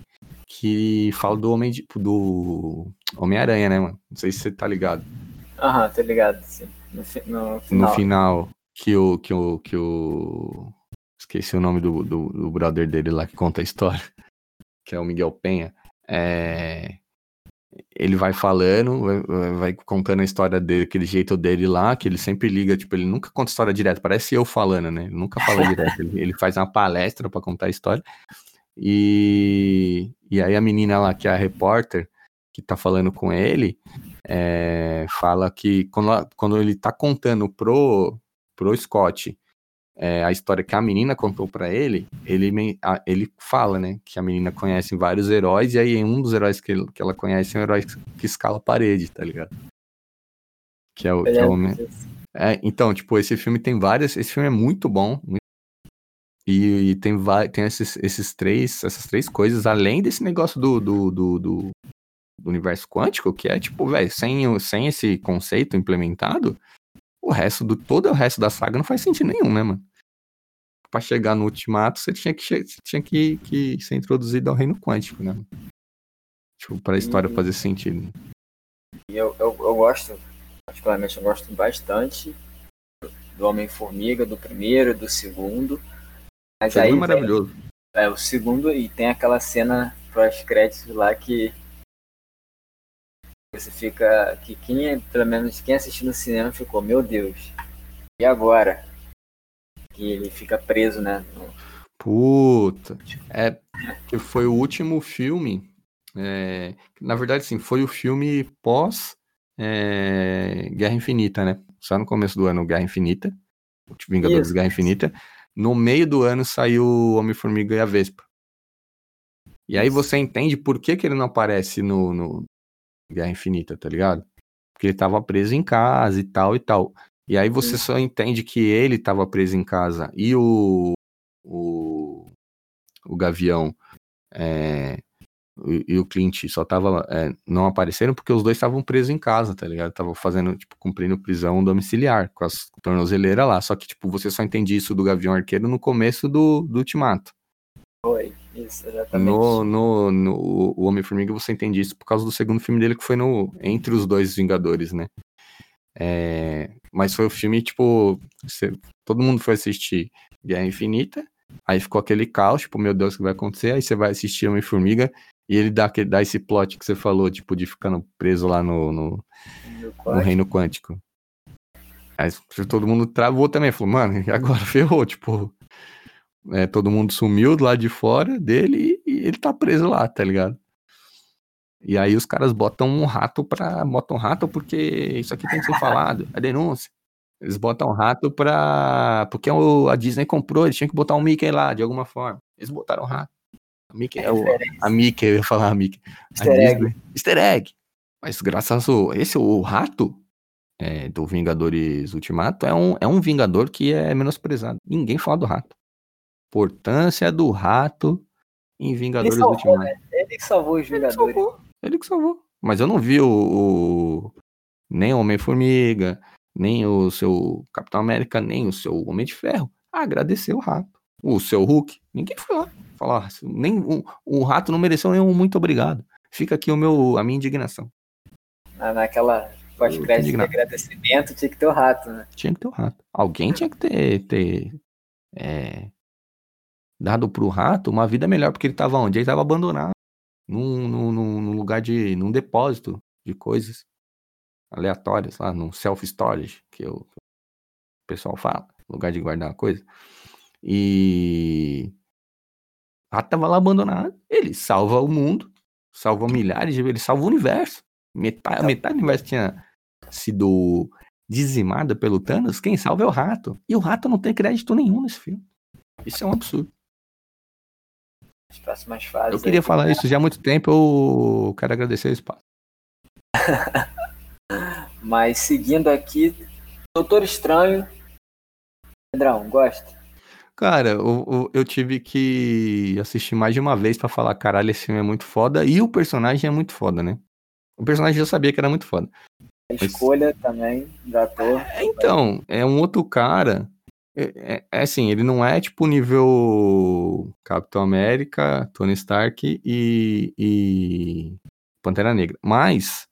que fala do Homem de, do Homem-Aranha, né, mano? Não sei se você tá ligado. Aham, tô ligado, sim. No, no, final. No final, que o, que o, que o... Esqueci o nome do, do, do brother dele lá que conta a história, *laughs* que é o Miguel Penha. É ele vai falando, vai, vai, contando a história dele, aquele jeito dele lá, que ele sempre liga, tipo, ele nunca conta história direto, parece eu falando, né? Ele nunca fala direto, ele, ele, faz uma palestra para contar a história. E, e aí a menina lá, que é a repórter, que tá falando com ele, é, fala que quando, quando ele tá contando pro, pro Scott é, a história que a menina contou para ele, ele, ele fala, né, que a menina conhece vários heróis, e aí um dos heróis que, ele, que ela conhece é um herói que escala a parede, tá ligado? Que é o, que é o é, então, tipo, esse filme tem várias, esse filme é muito bom, e, e, tem, tem esses, esses três, essas três coisas, além desse negócio do, do, do, do, do universo quântico, que é, tipo, velho, sem, sem esse conceito implementado, o resto do todo o resto da saga não faz sentido nenhum, né, mano? Pra chegar no ultimato, você tinha que, você tinha que, que ser introduzido ao reino quântico, né? Tipo, pra história e... fazer sentido. E eu, eu, eu gosto, particularmente, eu gosto bastante do Homem-Formiga, do primeiro, do segundo. Mas aí. É maravilhoso. Vem, é, o segundo, e tem aquela cena pós-créditos lá que você fica. Que quem, pelo menos quem assistiu no cinema ficou, meu Deus. E agora? Que ele fica preso, né? No... Puta. É que foi o último filme. É, na verdade, sim, foi o filme pós é, Guerra Infinita, né? Só no começo do ano, Guerra Infinita. Vingadores Isso. Guerra Infinita. No meio do ano saiu Homem-Formiga e a Vespa. E aí você entende por que, que ele não aparece no, no Guerra Infinita, tá ligado? Porque ele tava preso em casa e tal e tal. E aí você só entende que ele tava preso em casa e o. O, o Gavião é, e, o Clint só tava. É, não apareceram porque os dois estavam presos em casa, tá ligado? Estavam fazendo, tipo, cumprindo prisão domiciliar com as tornozeleiras lá. Só que, tipo, você só entende isso do Gavião Arqueiro no começo do, do Ultimato. Foi, isso, exatamente. No, no, no o Homem-Formiga você entende isso por causa do segundo filme dele, que foi no entre os dois Vingadores, né? É, mas foi o filme, tipo, você, todo mundo foi assistir Guerra Infinita, aí ficou aquele caos, tipo, meu Deus, o que vai acontecer? Aí você vai assistir Homem-Formiga e ele dá, dá esse plot que você falou, tipo, de ficando preso lá no, no, no reino quântico. Aí todo mundo travou também, falou, mano, e agora *laughs* ferrou, tipo, é, todo mundo sumiu do lado de fora dele e, ele tá preso lá, tá ligado? E aí os caras botam um rato pra. Botam um rato porque isso aqui tem que ser falado. É denúncia. Eles botam um rato pra. Porque o, a Disney comprou, eles tinham que botar um Mickey lá, de alguma forma. Eles botaram um rato. A Mickey é o. A Mickey, eu ia falar a Mickey. Easter a egg. Disney. Easter egg. Mas graças ao. Esse, o rato é, do Vingadores Ultimato é um, é um Vingador que é menosprezado. Ninguém fala do rato importância do rato em Vingadores salvou, Ultimato. Né? Ele que salvou os Vingadores. Ele, salvou, ele que salvou. Mas eu não vi o, o nem o Homem-Formiga, nem o seu Capitão América, nem o seu Homem de Ferro agradecer o rato. O seu Hulk. Ninguém foi lá. Falar, nem o, o rato não mereceu nenhum muito obrigado. Fica aqui o meu, a minha indignação. Ah, naquela pós-crédito de agradecimento tinha que ter o rato, né? Tinha que ter o rato. Alguém tinha que ter, ter é, dado pro rato uma vida melhor, porque ele tava onde? Ele tava abandonado. Num, num, num lugar de. num depósito de coisas aleatórias lá, num self-storage, que o pessoal fala, lugar de guardar coisa. E. O rato tava lá abandonado. Ele salva o mundo, salva milhares de. ele salva o universo. Metade, metade do universo tinha sido dizimada pelo Thanos, quem salva é o rato. E o rato não tem crédito nenhum nesse filme. Isso é um absurdo as próximas fases. Eu queria aí, falar isso já há muito tempo, eu quero agradecer o espaço. *laughs* Mas seguindo aqui, Doutor Estranho. Pedrão, gosta? Cara, eu, eu, tive que assistir mais de uma vez para falar, caralho, esse filme é muito foda. E o personagem é muito foda, né? O personagem já sabia que era muito foda. A escolha Mas... também do ator. É, então, é um outro cara é, é, é, assim, ele não é tipo nível Capitão América, Tony Stark e, e Pantera Negra. Mas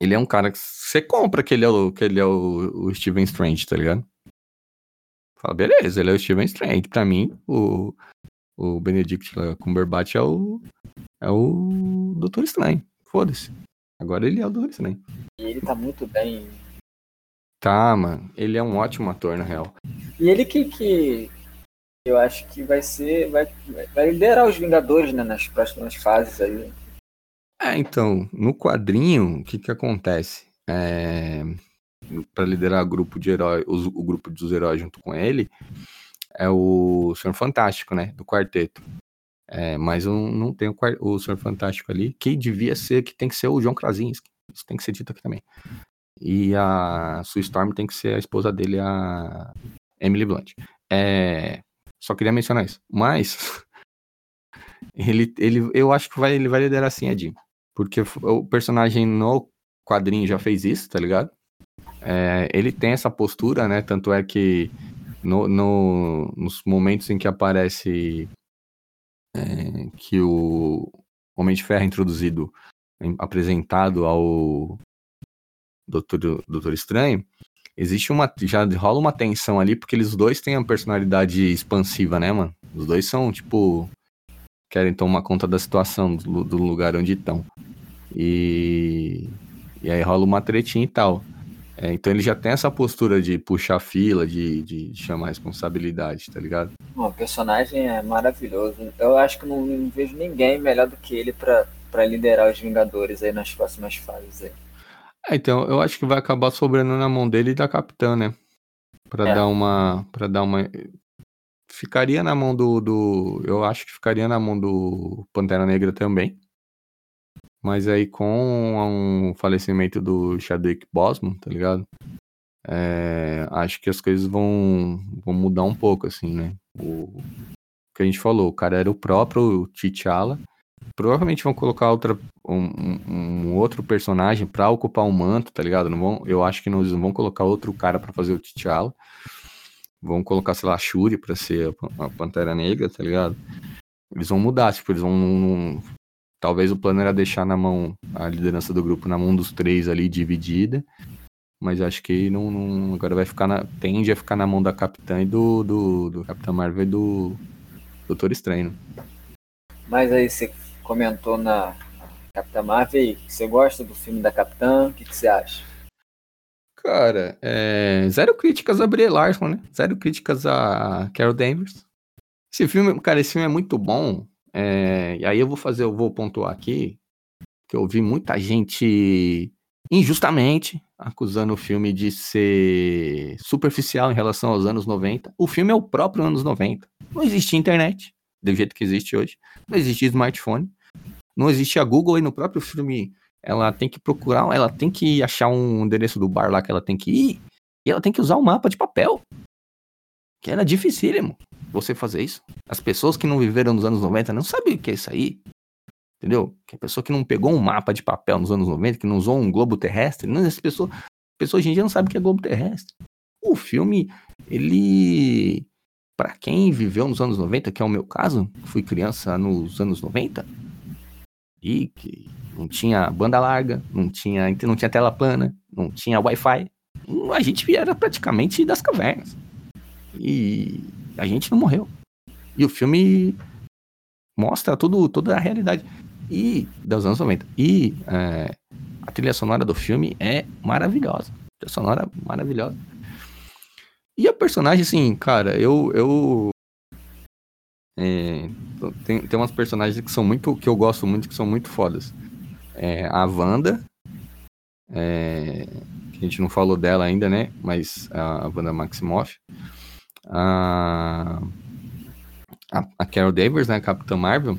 ele é um cara que você compra que ele é o, que ele é o, o Steven Strange, tá ligado? Fala, beleza, ele é o Steven Strange. Pra mim, o, o Benedict Cumberbatch é o, é o Doutor Estranho. Foda-se. Agora ele é o Doutor Estranho. E ele tá muito bem Tá, mano. Ele é um ótimo ator, na real. E ele que, que eu acho que vai ser. Vai, vai liderar os Vingadores, né? Nas próximas fases aí. É, então, no quadrinho, o que que acontece? É, para liderar o grupo de heróis, o, o, grupo dos heróis junto com ele, é o Senhor Fantástico, né? Do quarteto. É, mas um, não tem o, o Senhor Fantástico ali, que devia ser, que tem que ser o João Krasinski. Isso tem que ser dito aqui também. E a Sue Storm tem que ser a esposa dele, a Emily Blunt. É, só queria mencionar isso. Mas *laughs* ele, ele, eu acho que vai, ele vai liderar assim, Edinho. Porque o personagem no quadrinho já fez isso, tá ligado? É, ele tem essa postura, né? Tanto é que no, no, nos momentos em que aparece é, que o Homem de Ferro é introduzido, apresentado ao, Doutor, Doutor Estranho, existe uma. Já rola uma tensão ali, porque eles dois têm a personalidade expansiva, né, mano? Os dois são, tipo. Querem tomar conta da situação, do, do lugar onde estão. E, e aí rola uma tretinha e tal. É, então ele já tem essa postura de puxar fila, de, de chamar responsabilidade, tá ligado? Bom, o personagem é maravilhoso. Eu acho que não, não vejo ninguém melhor do que ele para liderar os Vingadores aí nas próximas fases aí. É, então, eu acho que vai acabar sobrando na mão dele e da Capitã, né? Pra é. dar uma. para dar uma. Ficaria na mão do, do. Eu acho que ficaria na mão do Pantera Negra também. Mas aí com o falecimento do Chadwick Boseman, tá ligado? É, acho que as coisas vão, vão mudar um pouco, assim, né? O que a gente falou, o cara era o próprio T'Challa. Provavelmente vão colocar outra, um, um outro personagem pra ocupar o um manto, tá ligado? Não vão, eu acho que não, não vão colocar outro cara pra fazer o T'Challa. Vão colocar, sei lá, a Shuri pra ser a Pantera Negra, tá ligado? Eles vão mudar, tipo, eles vão Talvez o plano era deixar na mão a liderança do grupo na mão dos três ali dividida. Mas acho que não, não, agora vai ficar na. Tende a ficar na mão da Capitã e do, do, do Capitão Marvel e do Doutor Estranho. Mas aí você comentou na Capitã Marvel, você gosta do filme da Capitã? O que, que você acha? Cara, é... zero críticas a Brie Larson, né? Zero críticas a Carol Danvers. Esse filme, cara, esse filme é muito bom. É, e aí eu vou fazer, eu vou pontuar aqui que eu vi muita gente injustamente acusando o filme de ser superficial em relação aos anos 90. O filme é o próprio anos 90. Não existia internet, do jeito que existe hoje. Não existia smartphone. Não existia Google e no próprio filme ela tem que procurar, ela tem que achar um endereço do bar lá que ela tem que ir. E ela tem que usar um mapa de papel. Que era dificílimo você fazer isso. As pessoas que não viveram nos anos 90 não sabem o que é isso aí. Entendeu? Que a pessoa que não pegou um mapa de papel nos anos 90, que não usou um globo terrestre, não, essa pessoa, pessoa hoje em dia não sabe o que é globo terrestre. O filme, ele. Para quem viveu nos anos 90, que é o meu caso, fui criança nos anos 90, e que não tinha banda larga, não tinha, não tinha tela plana, não tinha Wi-Fi. A gente era praticamente das cavernas. E a gente não morreu. E o filme mostra tudo, toda a realidade. E dos anos 90. E é, a trilha sonora do filme é maravilhosa. A trilha sonora maravilhosa. E a personagem, assim, cara, eu. eu é, tem, tem umas personagens que são muito. que eu gosto muito, que são muito fodas. É, a Wanda. É, que a gente não falou dela ainda, né? Mas a Wanda Maximoff a, a, Carol Danvers, né, a Capitã Marvel,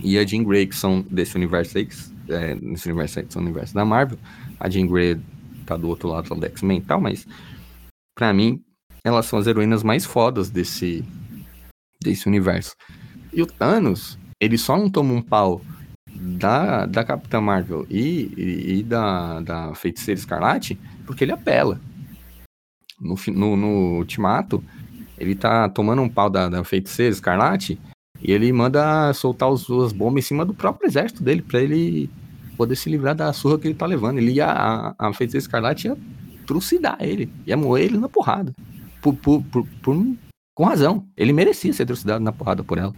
e a Jean Grey, que são desse universo aí, é, nesse universo aí, são universo da Marvel. A Jean Grey tá do outro lado do X-Men e tal, mas para mim, elas são as heroínas mais fodas desse, desse universo. E o Thanos, ele só não toma um pau da, da Capitã Marvel e, e, e da, da Feiticeira Escarlate porque ele apela no, no, no Ultimato, ele tá tomando um pau da, da feiticeira Escarlate e ele manda soltar as bombas em cima do próprio exército dele para ele poder se livrar da surra que ele tá levando. Ele ia, a, a feiticeira Escarlate ia trucidar ele, ia moer ele na porrada. Por, por, por, por, com razão. Ele merecia ser trucidado na porrada por ela.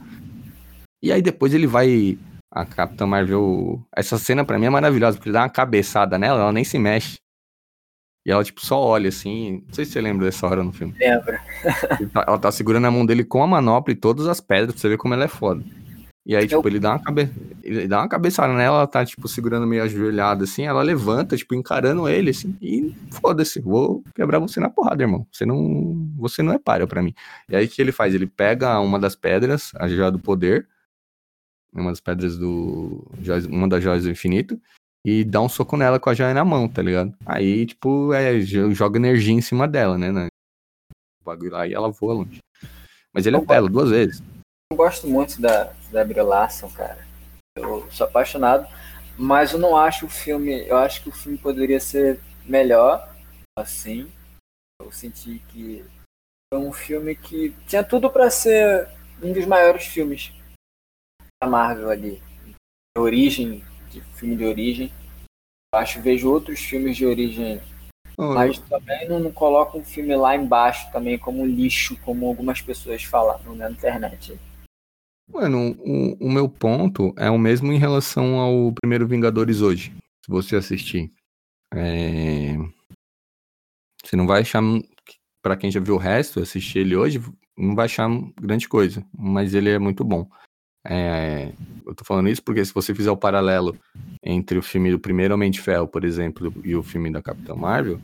E aí depois ele vai. A Capitã Marvel. Essa cena para mim é maravilhosa, porque ele dá uma cabeçada nela, ela nem se mexe. E ela, tipo, só olha assim. Não sei se você lembra dessa hora no filme. Lembra. Ela tá segurando a mão dele com a manopla e todas as pedras pra você ver como ela é foda. E aí, tipo, Eu... ele dá uma cabe... ele dá uma cabeçada nela, ela tá, tipo, segurando meio ajoelhada assim, ela levanta, tipo, encarando ele, assim, e foda-se, vou quebrar você na porrada, irmão. Você não. Você não é páreo pra mim. E aí o que ele faz? Ele pega uma das pedras, a joia do poder, uma das pedras do. Uma das joias do infinito, e dá um soco nela com a joia na mão, tá ligado? Aí, tipo, é, joga energia em cima dela, né? né? O bagulho lá e ela voa longe. Mas ele é belo duas vezes. Eu gosto muito da, da Brie Larson, cara. Eu sou apaixonado, mas eu não acho o filme. Eu acho que o filme poderia ser melhor, assim. Eu senti que foi um filme que tinha tudo para ser um dos maiores filmes da Marvel ali. origem de filme de origem. Acho vejo outros filmes de origem, mas também não, não coloco um filme lá embaixo também como lixo, como algumas pessoas falam na internet. Mano, o, o meu ponto é o mesmo em relação ao primeiro Vingadores hoje. Se você assistir. É... Você não vai achar. Pra quem já viu o resto, assistir ele hoje, não vai achar grande coisa. Mas ele é muito bom. É... Eu tô falando isso porque se você fizer o paralelo entre o filme do primeiro Homem de Ferro, por exemplo, e o filme da Capitã Marvel,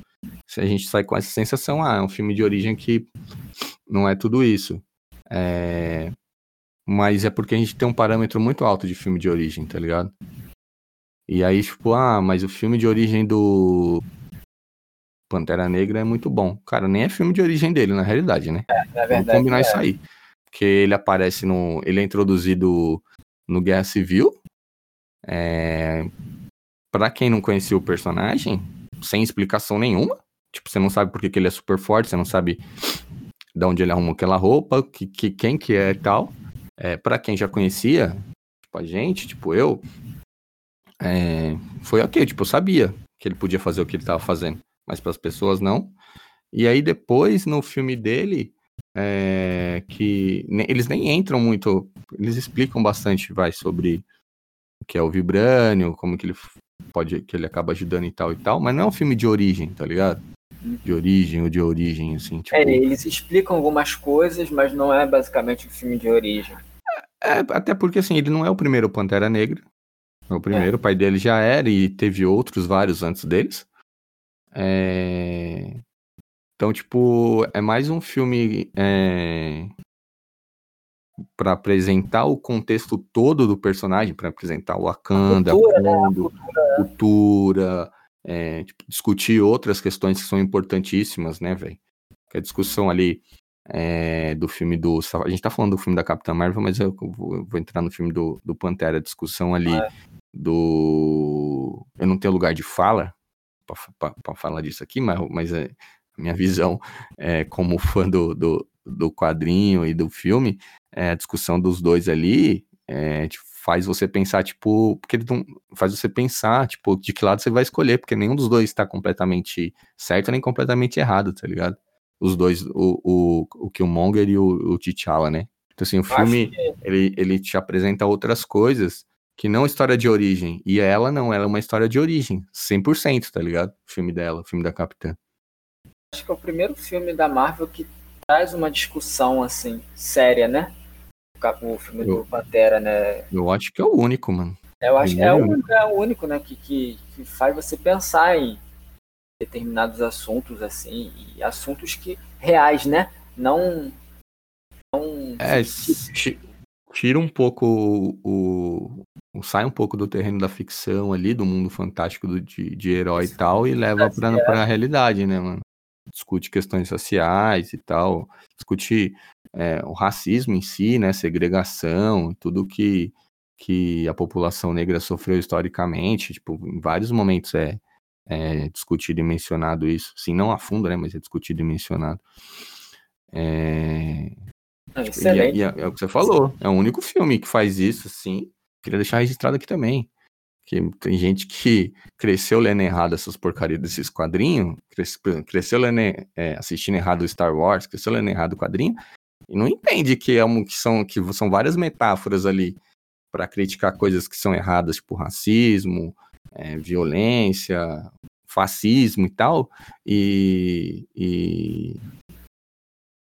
a gente sai com essa sensação, ah, é um filme de origem que não é tudo isso. É... Mas é porque a gente tem um parâmetro muito alto de filme de origem, tá ligado? E aí, tipo, ah, mas o filme de origem do Pantera Negra é muito bom. Cara, nem é filme de origem dele, na realidade, né? É, na verdade. Vamos combinar é. isso aí. Porque ele aparece no. Ele é introduzido no Guerra Civil. É... Pra quem não conhecia o personagem, sem explicação nenhuma. Tipo, você não sabe por que, que ele é super forte, você não sabe de onde ele arrumou aquela roupa, que, que, quem que é e tal. É, para quem já conhecia, tipo, a gente, tipo eu, é, foi ok, tipo, eu sabia que ele podia fazer o que ele estava fazendo, mas para as pessoas não. E aí depois, no filme dele, é, que ne, eles nem entram muito, eles explicam bastante, vai, sobre o que é o Vibrânio, como que ele pode, que ele acaba ajudando e tal e tal, mas não é um filme de origem, tá ligado? de origem ou de origem, assim. Tipo... É, eles explicam algumas coisas, mas não é basicamente um filme de origem. É, até porque, assim, ele não é o primeiro Pantera Negra. É o primeiro, é. o pai dele já era e teve outros vários antes deles. É... Então, tipo, é mais um filme é... para apresentar o contexto todo do personagem, para apresentar o Wakanda, a cultura, né? a cultura, cultura é, tipo, discutir outras questões que são importantíssimas, né, velho? Que a discussão ali é, do filme do. A gente tá falando do filme da Capitã Marvel, mas eu vou, eu vou entrar no filme do, do Pantera, a discussão ali ah, é. do. Eu não tenho lugar de fala para falar disso aqui, mas, mas é, a minha visão é, como fã do, do, do quadrinho e do filme, é, a discussão dos dois ali tipo, faz você pensar, tipo, porque ele não, faz você pensar, tipo, de que lado você vai escolher, porque nenhum dos dois está completamente certo nem completamente errado, tá ligado? Os dois, o, o, o Killmonger e o, o T'Challa, né? Então, assim, o filme, que... ele, ele te apresenta outras coisas que não história de origem. E ela não, ela é uma história de origem, 100%, tá ligado? O filme dela, o filme da Capitã. Acho que é o primeiro filme da Marvel que traz uma discussão, assim, séria, né? O filme eu, do Pantera, né? Eu acho que é o único, mano. Eu acho que é o, único, é o único, né? Que, que, que faz você pensar em determinados assuntos assim e assuntos que reais, né? Não não é, tira um pouco o, o, sai um pouco do terreno da ficção ali, do mundo fantástico do, de, de herói e tal e leva para para a realidade, né, mano? Discute questões sociais e tal, discute é, o racismo em si, né, segregação, tudo que que a população negra sofreu historicamente, tipo, em vários momentos é é discutido e mencionado isso. Sim, não a fundo, né? Mas é discutido e mencionado. É... Ah, tipo, e, e é, é, o que você falou. É o único filme que faz isso, sim. Queria deixar registrado aqui também. Que tem gente que cresceu lendo errado essas porcarias desses quadrinhos, cresceu, cresceu lendo, é, assistindo errado o Star Wars, cresceu lendo errado o quadrinho, e não entende que, é um, que, são, que são várias metáforas ali para criticar coisas que são erradas, tipo racismo, é, violência, fascismo e tal, e, e,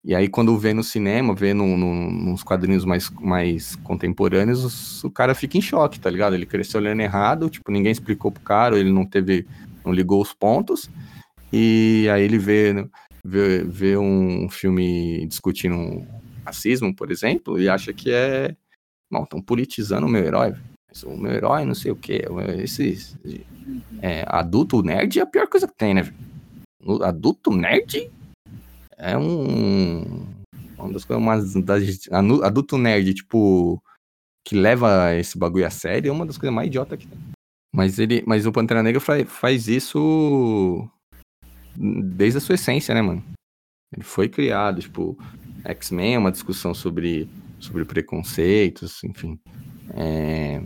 e aí quando vê no cinema, vê no, no, nos quadrinhos mais, mais contemporâneos, o cara fica em choque, tá ligado? Ele cresceu olhando errado, tipo, ninguém explicou pro cara, ele não teve, não ligou os pontos, e aí ele vê, vê, vê um filme discutindo racismo, por exemplo, e acha que é, não, estão politizando o meu herói, o meu herói, não sei o que. Esse é, adulto nerd é a pior coisa que tem, né? Adulto nerd é um. Uma das coisas das. Adulto nerd, tipo. Que leva esse bagulho a sério é uma das coisas mais idiota que tem. Mas ele. Mas o Pantera Negra faz, faz isso desde a sua essência, né, mano? Ele foi criado, tipo, X-Men é uma discussão sobre, sobre preconceitos, enfim. É,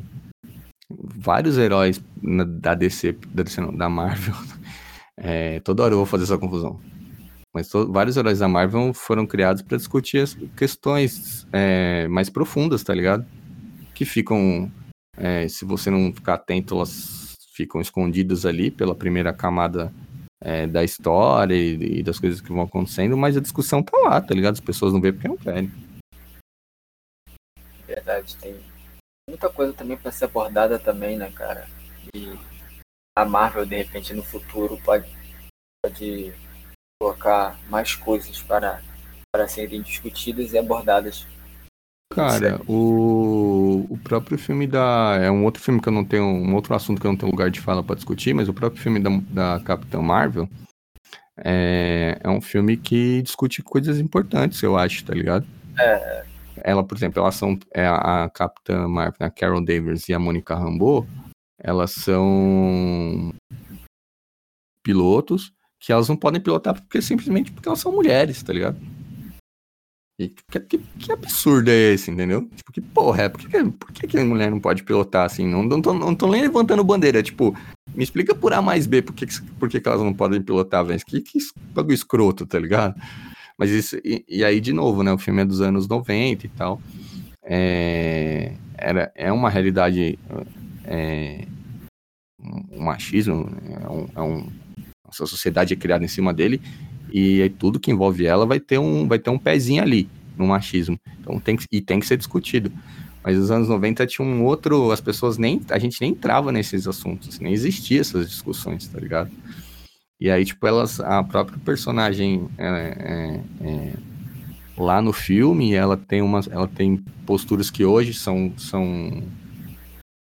vários heróis da DC, da, DC não, da Marvel. *laughs* É, toda hora eu vou fazer essa confusão. Mas vários heróis da Marvel foram criados para discutir as questões é, mais profundas, tá ligado? Que ficam. É, se você não ficar atento, elas ficam escondidas ali pela primeira camada é, da história e, e, das coisas que vão acontecendo, mas a discussão tá lá, tá ligado? As pessoas não veem porque não querem. Verdade, tem muita coisa também para ser abordada também, né, cara? E a Marvel, de repente, no futuro pode, pode colocar mais coisas para, para serem discutidas e abordadas. Cara, o, o próprio filme da. É um outro filme que eu não tenho. Um outro assunto que eu não tenho lugar de fala para discutir, mas o próprio filme da, da Capitã Marvel é, é um filme que discute coisas importantes, eu acho, tá ligado? É. Ela, por exemplo, elas são. É a, Capitã Marvel, a Carol Danvers e a Mônica Rambeau, elas são pilotos que elas não podem pilotar porque simplesmente porque elas são mulheres, tá ligado? E que, que, que absurdo é esse, entendeu? Tipo, que porra é? Por que, por que, que a mulher não pode pilotar assim? Não, não, tô, não tô nem levantando bandeira. Tipo, me explica por A mais B por que, por que, que elas não podem pilotar, velho. Que, que bagulho escroto, tá ligado? Mas isso. E, e, aí, de novo, né? O filme é dos anos 90 e tal. É, era, é uma realidade. É, um machismo, é um, é um essa sociedade é criada em cima dele e tudo que envolve ela vai ter um, vai ter um pezinho ali no machismo. Então tem que, e tem que ser discutido. Mas nos anos 90 tinha um outro, as pessoas nem, a gente nem entrava nesses assuntos, nem existia essas discussões, tá ligado? E aí, tipo, elas, a própria personagem é, é, é, lá no filme, ela tem umas, ela tem posturas que hoje são, são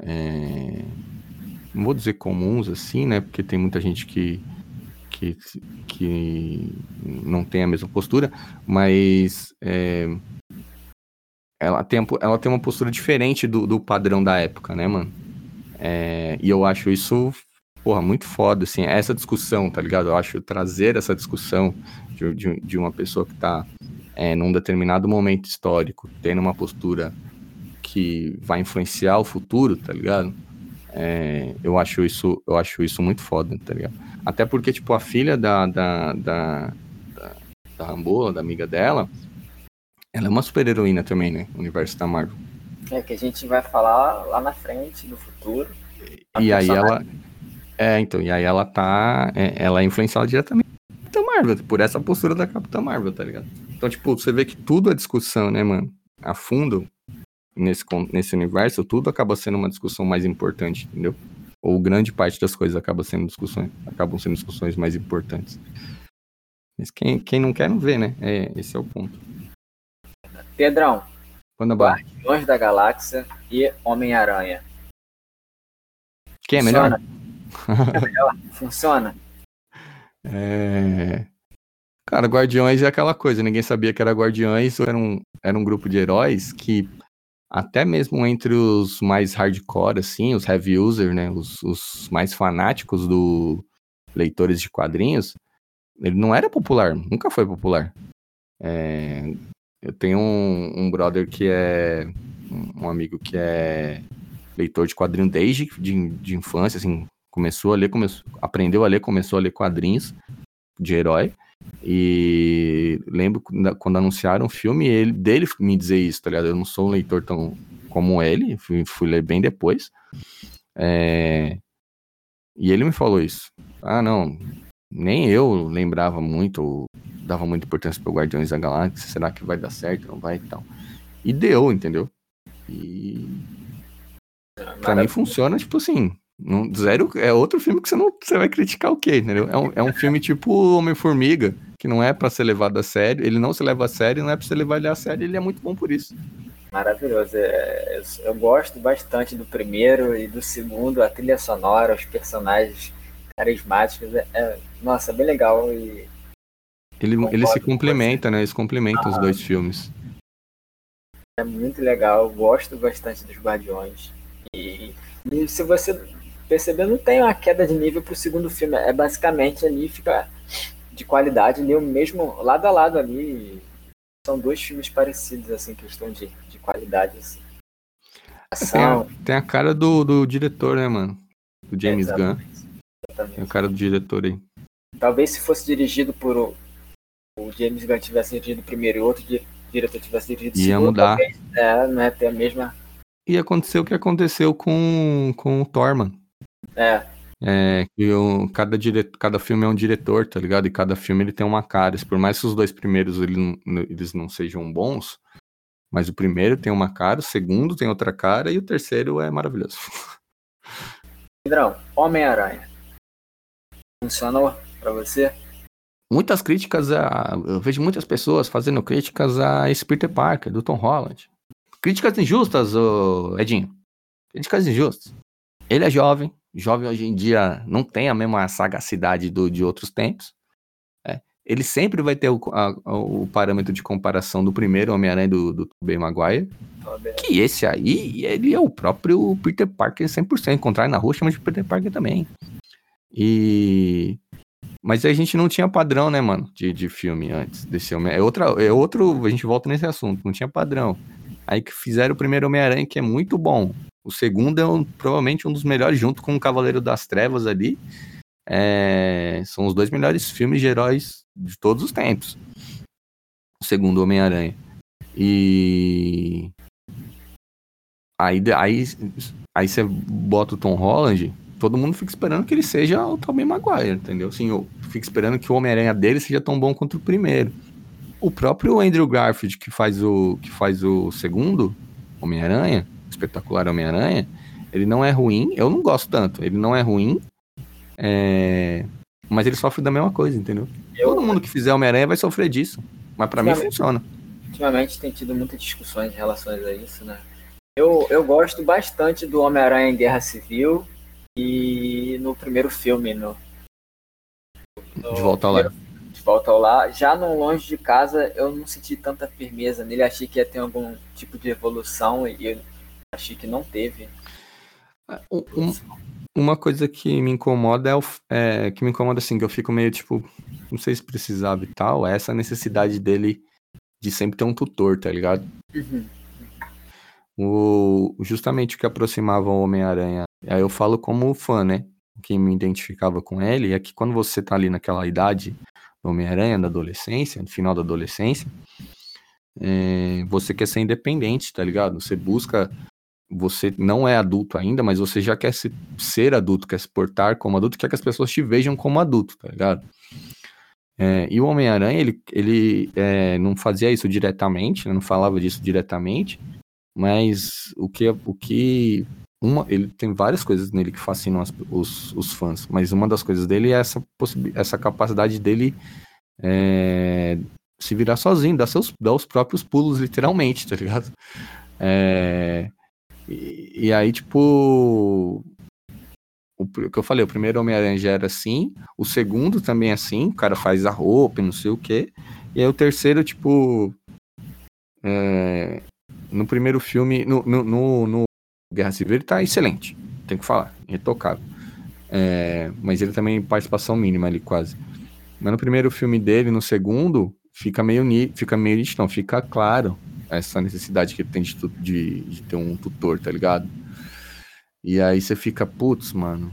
é, não vou dizer comuns assim, né? Porque tem muita gente que que, que não tem a mesma postura, mas é, ela, tem, ela tem uma postura diferente do, do padrão da época, né, mano? É, e eu acho isso, porra, muito foda, assim, essa discussão, tá ligado? Eu acho trazer essa discussão de, de, de uma pessoa que tá é, num determinado momento histórico, tendo uma postura que vai influenciar o futuro, tá ligado? É, eu acho isso, eu acho isso muito foda, tá ligado? Até porque, tipo, a filha da, da, da, da, da Rambola, da amiga dela, ela é uma super heroína também, né? No universo da Marvel. É, que a gente vai falar lá na frente, no futuro. E aí ela. É, então, e aí ela tá. É, ela é influenciada diretamente Capitã Marvel, por essa postura da Capitã Marvel, tá ligado? Então, tipo, você vê que tudo é discussão, né, mano? A fundo, nesse, nesse universo, tudo acaba sendo uma discussão mais importante, entendeu? ou grande parte das coisas acaba sendo discussões, acabam sendo discussões mais importantes. Mas quem, quem não quer não vê, né? É, esse é o ponto. Pedrão. Quando Guardiões da Galáxia e Homem-Aranha. Quem é melhor? É melhor? Funciona? *laughs* É... Cara, Guardiões é aquela coisa, ninguém sabia que era Guardiões, era um, era um grupo de heróis que até mesmo entre os mais hardcore, assim, os heavy user, né, os, os mais fanáticos do leitores de quadrinhos, ele não era popular, nunca foi popular. É, eu tenho um, um, brother que é um amigo que é leitor de quadrinho desde de, de infância, assim, começou a ler, começou, aprendeu a ler, começou a ler quadrinhos de herói. E lembro quando anunciaram o filme, ele, dele me dizer isso, tá ligado? Eu não sou um leitor tão como ele, fui, fui ler bem depois. É... E ele me falou isso. Ah, não, nem eu lembrava muito, dava muita importância para o Guardiões da Galáxia. Será que vai dar certo? Não vai e tal. E deu, entendeu? E. Pra mim funciona, tipo assim, não, zero é outro filme que você não você vai criticar o quê, entendeu? É um, é um filme tipo Homem-Formiga, que não é para ser levado a sério, ele não se leva a sério, não é para você levar ele a sério, ele é muito bom por isso. Maravilhoso. É, eu, eu, gosto bastante do primeiro e do segundo, a trilha sonora, os personagens carismáticos. É, é nossa, bem legal. E ele, ele se complementa, né? Eles complementam ah, os dois filmes. É muito legal, gosto bastante dos Guardiões. E, e se você perceber, não tem uma queda de nível pro segundo filme. É basicamente ali fica de qualidade ali, o mesmo lado a lado ali. São dois filmes parecidos, assim, questão de, de qualidade, assim. Ação. Tem, a, tem a cara do, do diretor, né, mano? Do James Exatamente. Gunn. Exatamente. Tem a cara do diretor aí. Talvez se fosse dirigido por o James Gunn tivesse dirigido primeiro e outro diretor tivesse dirigido Ia segundo, mudar. Talvez, é, não é ter a mesma. E aconteceu o que aconteceu com, com o Thorman. É. É, que cada, dire... cada filme é um diretor, tá ligado? E cada filme ele tem uma cara. Por mais que os dois primeiros ele, eles não sejam bons, mas o primeiro tem uma cara, o segundo tem outra cara e o terceiro é maravilhoso. *laughs* Pedrão, Homem-Aranha. Funcionou para você? Muitas críticas a. Eu vejo muitas pessoas fazendo críticas a esse Peter Parker, do Tom Holland. Críticas injustas, Edinho. Críticas injustas. Ele é jovem, jovem hoje em dia não tem a mesma sagacidade do, de outros tempos. É. Ele sempre vai ter o, a, o parâmetro de comparação do primeiro Homem-Aranha do, do Tobey Maguire. Que esse aí, ele é o próprio Peter Parker 100%. Encontrar na rua chama de Peter Parker também. E... Mas a gente não tinha padrão, né, mano, de, de filme antes desse Homem É, outra, é outro, a gente volta nesse assunto, não tinha padrão. Aí que fizeram o primeiro Homem-Aranha, que é muito bom. O segundo é um, provavelmente um dos melhores, junto com o Cavaleiro das Trevas ali. É, são os dois melhores filmes de heróis de todos os tempos. O segundo Homem-Aranha. E. Aí, aí, aí você bota o Tom Holland, todo mundo fica esperando que ele seja o Tobey Maguire, entendeu? Assim, eu fico esperando que o Homem-Aranha dele seja tão bom quanto o primeiro. O próprio Andrew Garfield, que faz o, que faz o segundo Homem-Aranha, espetacular Homem-Aranha, ele não é ruim, eu não gosto tanto, ele não é ruim, é... mas ele sofre da mesma coisa, entendeu? Eu... Todo mundo que fizer Homem-Aranha vai sofrer disso, mas para mim funciona. Ultimamente tem tido muitas discussões em relação a isso, né? Eu, eu gosto bastante do Homem-Aranha em Guerra Civil e no primeiro filme, no, no De Volta ao Lar. De Volta ao Lar. Já no Longe de Casa, eu não senti tanta firmeza nele, achei que ia ter algum tipo de evolução e eu achei que não teve. É, um, uma coisa que me incomoda é, o, é, que me incomoda assim, que eu fico meio tipo, não sei se precisava e tal, é essa necessidade dele de sempre ter um tutor, tá ligado? Uhum. O, justamente o que aproximava o Homem-Aranha. Aí eu falo como fã, né? Que me identificava com ele é que quando você tá ali naquela idade do Homem-Aranha, da adolescência, no final da adolescência, é, você quer ser independente, tá ligado? Você busca você não é adulto ainda, mas você já quer se, ser adulto, quer se portar como adulto, quer que as pessoas te vejam como adulto, tá ligado? É, e o Homem-Aranha, ele, ele é, não fazia isso diretamente, né, não falava disso diretamente, mas o que, o que uma, ele tem várias coisas nele que fascinam as, os, os fãs, mas uma das coisas dele é essa, essa capacidade dele é, se virar sozinho, dar, seus, dar os próprios pulos, literalmente, tá ligado? É, e, e aí, tipo. O, que eu falei, o primeiro Homem-Aranha já era assim, o segundo também é assim, o cara faz a roupa, não sei o quê. E aí o terceiro, tipo. É, no primeiro filme, no, no, no, no, Guerra Civil, ele tá excelente, tem que falar, intocável. É, mas ele também participação mínima ali, quase. Mas no primeiro filme dele, no segundo, fica meio, fica meio não, fica claro essa necessidade que ele tem de, de, de ter um tutor, tá ligado? E aí você fica, putz, mano.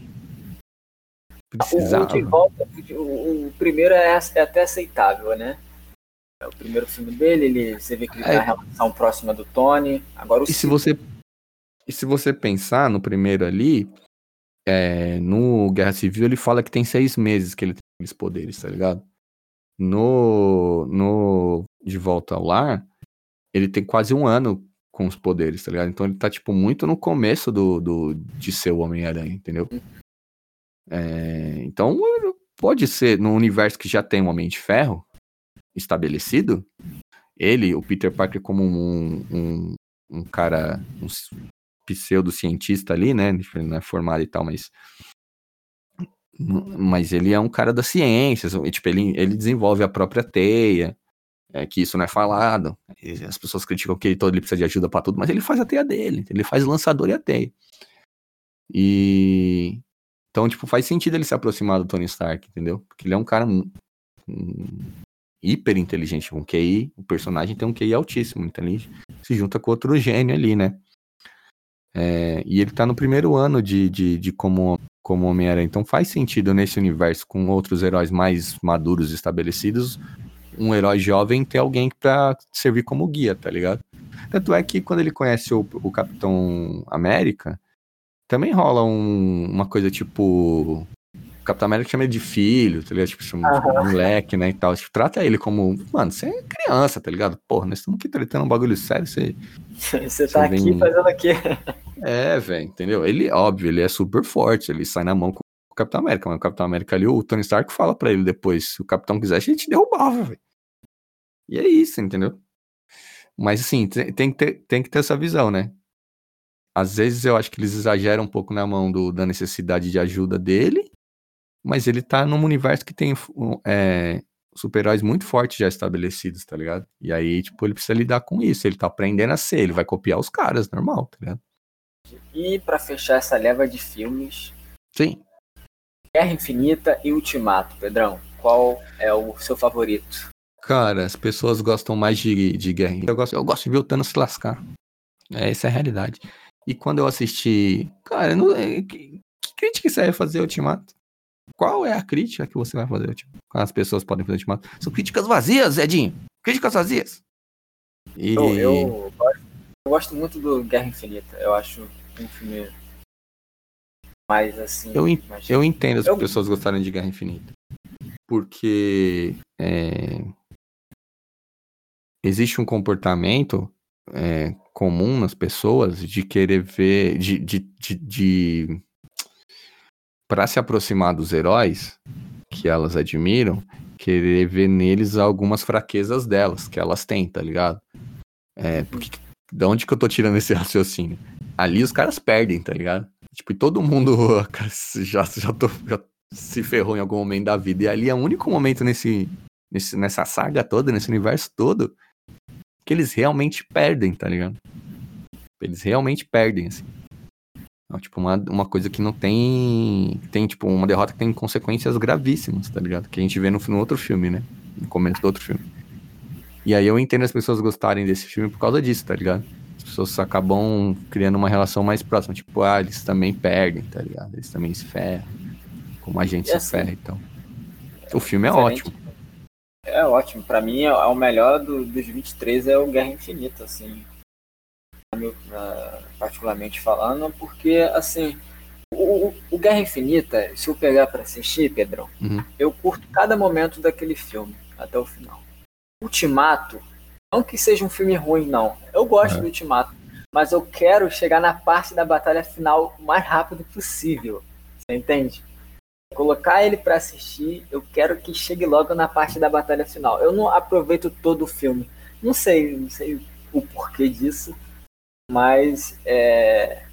Precisava. O, volta, o, o primeiro é, é, até aceitável, né? É o primeiro filme dele, ele, você vê que ele é. tá relação próxima do Tony. Agora e se você E se você pensar no primeiro ali, é, no Guerra Civil ele fala que tem seis meses que ele tem aqueles poderes, tá ligado? No, no De Volta ao Lar, ele tem quase um ano com os poderes, tá ligado? Então ele tá, tipo, muito no começo do, do de ser o Homem-Aranha, entendeu? É, então, pode ser, no universo que já tem um Homem de Ferro estabelecido, ele, o Peter Parker, como um, um, um cara, um pseudo-cientista ali, né? Ele não é formado e tal, mas. Mas ele é um cara da ciência, tipo, ele, ele desenvolve a própria teia, é, que isso não é falado. As pessoas criticam que ele todo ele precisa de ajuda para tudo, mas ele faz a teia dele, ele faz lançador e a teia. E então, tipo, faz sentido ele se aproximar do Tony Stark, entendeu? Porque ele é um cara um, um, hiper inteligente, um QI, o personagem tem um QI altíssimo, então ele se junta com outro gênio ali, né? É, e ele tá no primeiro ano de, de, de como, como Homem-Aranha, então faz sentido nesse universo com outros heróis mais maduros estabelecidos um herói jovem ter alguém pra servir como guia, tá ligado? Tanto é que quando ele conhece o, o Capitão América, também rola um, uma coisa tipo. O Capitão América chama ele de filho, tá ligado? Tipo, chama uhum. moleque, né? E tal. Tipo, trata ele como. Mano, você é criança, tá ligado? Porra, nós estamos aqui tratando um bagulho sério. Você, você tá vem... aqui fazendo aqui. É, velho, entendeu? Ele, óbvio, ele é super forte, ele sai na mão com o Capitão América, mas o Capitão América ali, o Tony Stark fala pra ele depois: se o Capitão quisesse, a gente derrubava, velho. E é isso, entendeu? Mas assim, tem, que ter, tem que ter essa visão, né? Às vezes eu acho que eles exageram um pouco na mão do, da necessidade de ajuda dele, mas ele tá num universo que tem é, super-heróis muito fortes já estabelecidos, tá ligado? E aí, tipo, ele precisa lidar com isso. Ele tá aprendendo a ser, ele vai copiar os caras, normal, tá ligado? E para fechar essa leva de filmes. Sim. Guerra Infinita e Ultimato, Pedrão. Qual é o seu favorito? Cara, as pessoas gostam mais de, de guerra. Eu gosto, eu gosto de ver o Thanos se lascar. É, essa é a realidade. E quando eu assisti. Cara, não, é, que, que crítica você vai fazer Ultimato? Qual é a crítica que você vai fazer Ultimato? As pessoas podem fazer Ultimato. São críticas vazias, Edinho. Críticas vazias. E... Eu, eu, eu gosto muito do Guerra Infinita. Eu acho um filme mais assim. Eu, eu entendo as eu... pessoas gostarem de Guerra Infinita. Porque. É existe um comportamento é, comum nas pessoas de querer ver, de, de, de, de para se aproximar dos heróis que elas admiram, querer ver neles algumas fraquezas delas, que elas têm, tá ligado? É, porque, de onde que eu tô tirando esse *laughs* raciocínio? Ali os caras perdem, tá ligado? Tipo, e todo mundo *laughs* já, já, tô, já se ferrou em algum momento da vida. E ali é o único momento nesse, nesse, nessa saga toda, nesse universo todo, que eles realmente perdem, tá ligado? Eles realmente perdem, assim. É, tipo, uma, uma coisa que não tem. Tem, tipo, uma derrota que tem consequências gravíssimas, tá ligado? Que a gente vê no, no outro filme, né? No começo do outro filme. E aí eu entendo as pessoas gostarem desse filme por causa disso, tá ligado? As pessoas acabam criando uma relação mais próxima. Tipo, ah, eles também perdem, tá ligado? Eles também se ferram. Como a gente e se assim, ferra, então. O filme é ótimo. É ótimo. Para mim, é, é o melhor do, dos 23 é o Guerra Infinita, assim. particularmente falando, porque, assim, o, o, Guerra Infinita, se eu pegar para assistir, Pedrão, uhum. eu curto cada momento daquele filme, até o final. Ultimato, não que seja um filme ruim, não. Eu gosto uhum. do Ultimato, mas eu quero chegar na parte da batalha final o mais rápido possível. Você entende? Colocar ele para assistir, eu quero que chegue logo na parte da batalha final. Eu não aproveito todo o filme. Não sei, não sei o porquê disso, mas é,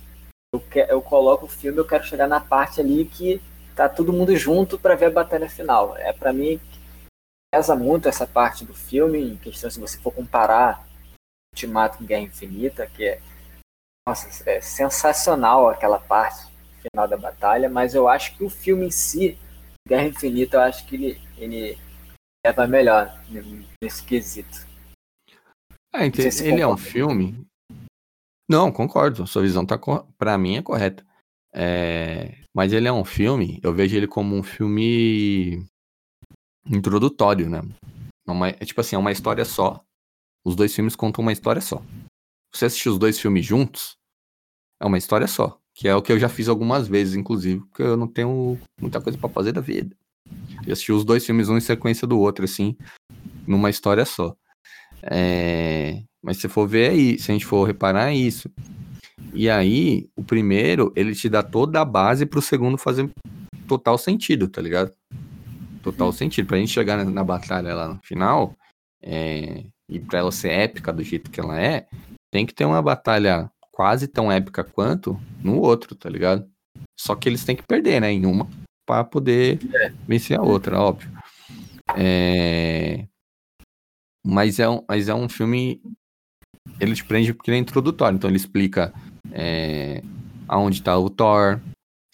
eu, que, eu coloco o filme, eu quero chegar na parte ali que tá todo mundo junto para ver a batalha final. É para mim pesa muito essa parte do filme, em questão se você for comparar Ultimato com Guerra Infinita, que é nossa, é sensacional aquela parte final da batalha, mas eu acho que o filme em si, Guerra Infinita, eu acho que ele, ele leva melhor nesse quesito. É, então, se ele é um filme. Não, concordo. Sua visão tá para mim é correta. É... Mas ele é um filme. Eu vejo ele como um filme introdutório, né? É uma... É tipo assim, é uma história só. Os dois filmes contam uma história só. Você assistir os dois filmes juntos, é uma história só. Que é o que eu já fiz algumas vezes, inclusive, porque eu não tenho muita coisa para fazer da vida. Eu assisti os dois filmes um em sequência do outro, assim, numa história só. É... Mas se for ver aí, se a gente for reparar, é isso. E aí, o primeiro, ele te dá toda a base pro segundo fazer total sentido, tá ligado? Total sentido. Pra gente chegar na, na batalha lá no final, é... e pra ela ser épica do jeito que ela é, tem que ter uma batalha quase tão épica quanto no outro, tá ligado? Só que eles têm que perder, né, em uma para poder é. vencer a outra, óbvio. É... Mas, é um, mas é um filme. Ele te prende porque ele é introdutório, então ele explica é... aonde tá o Thor,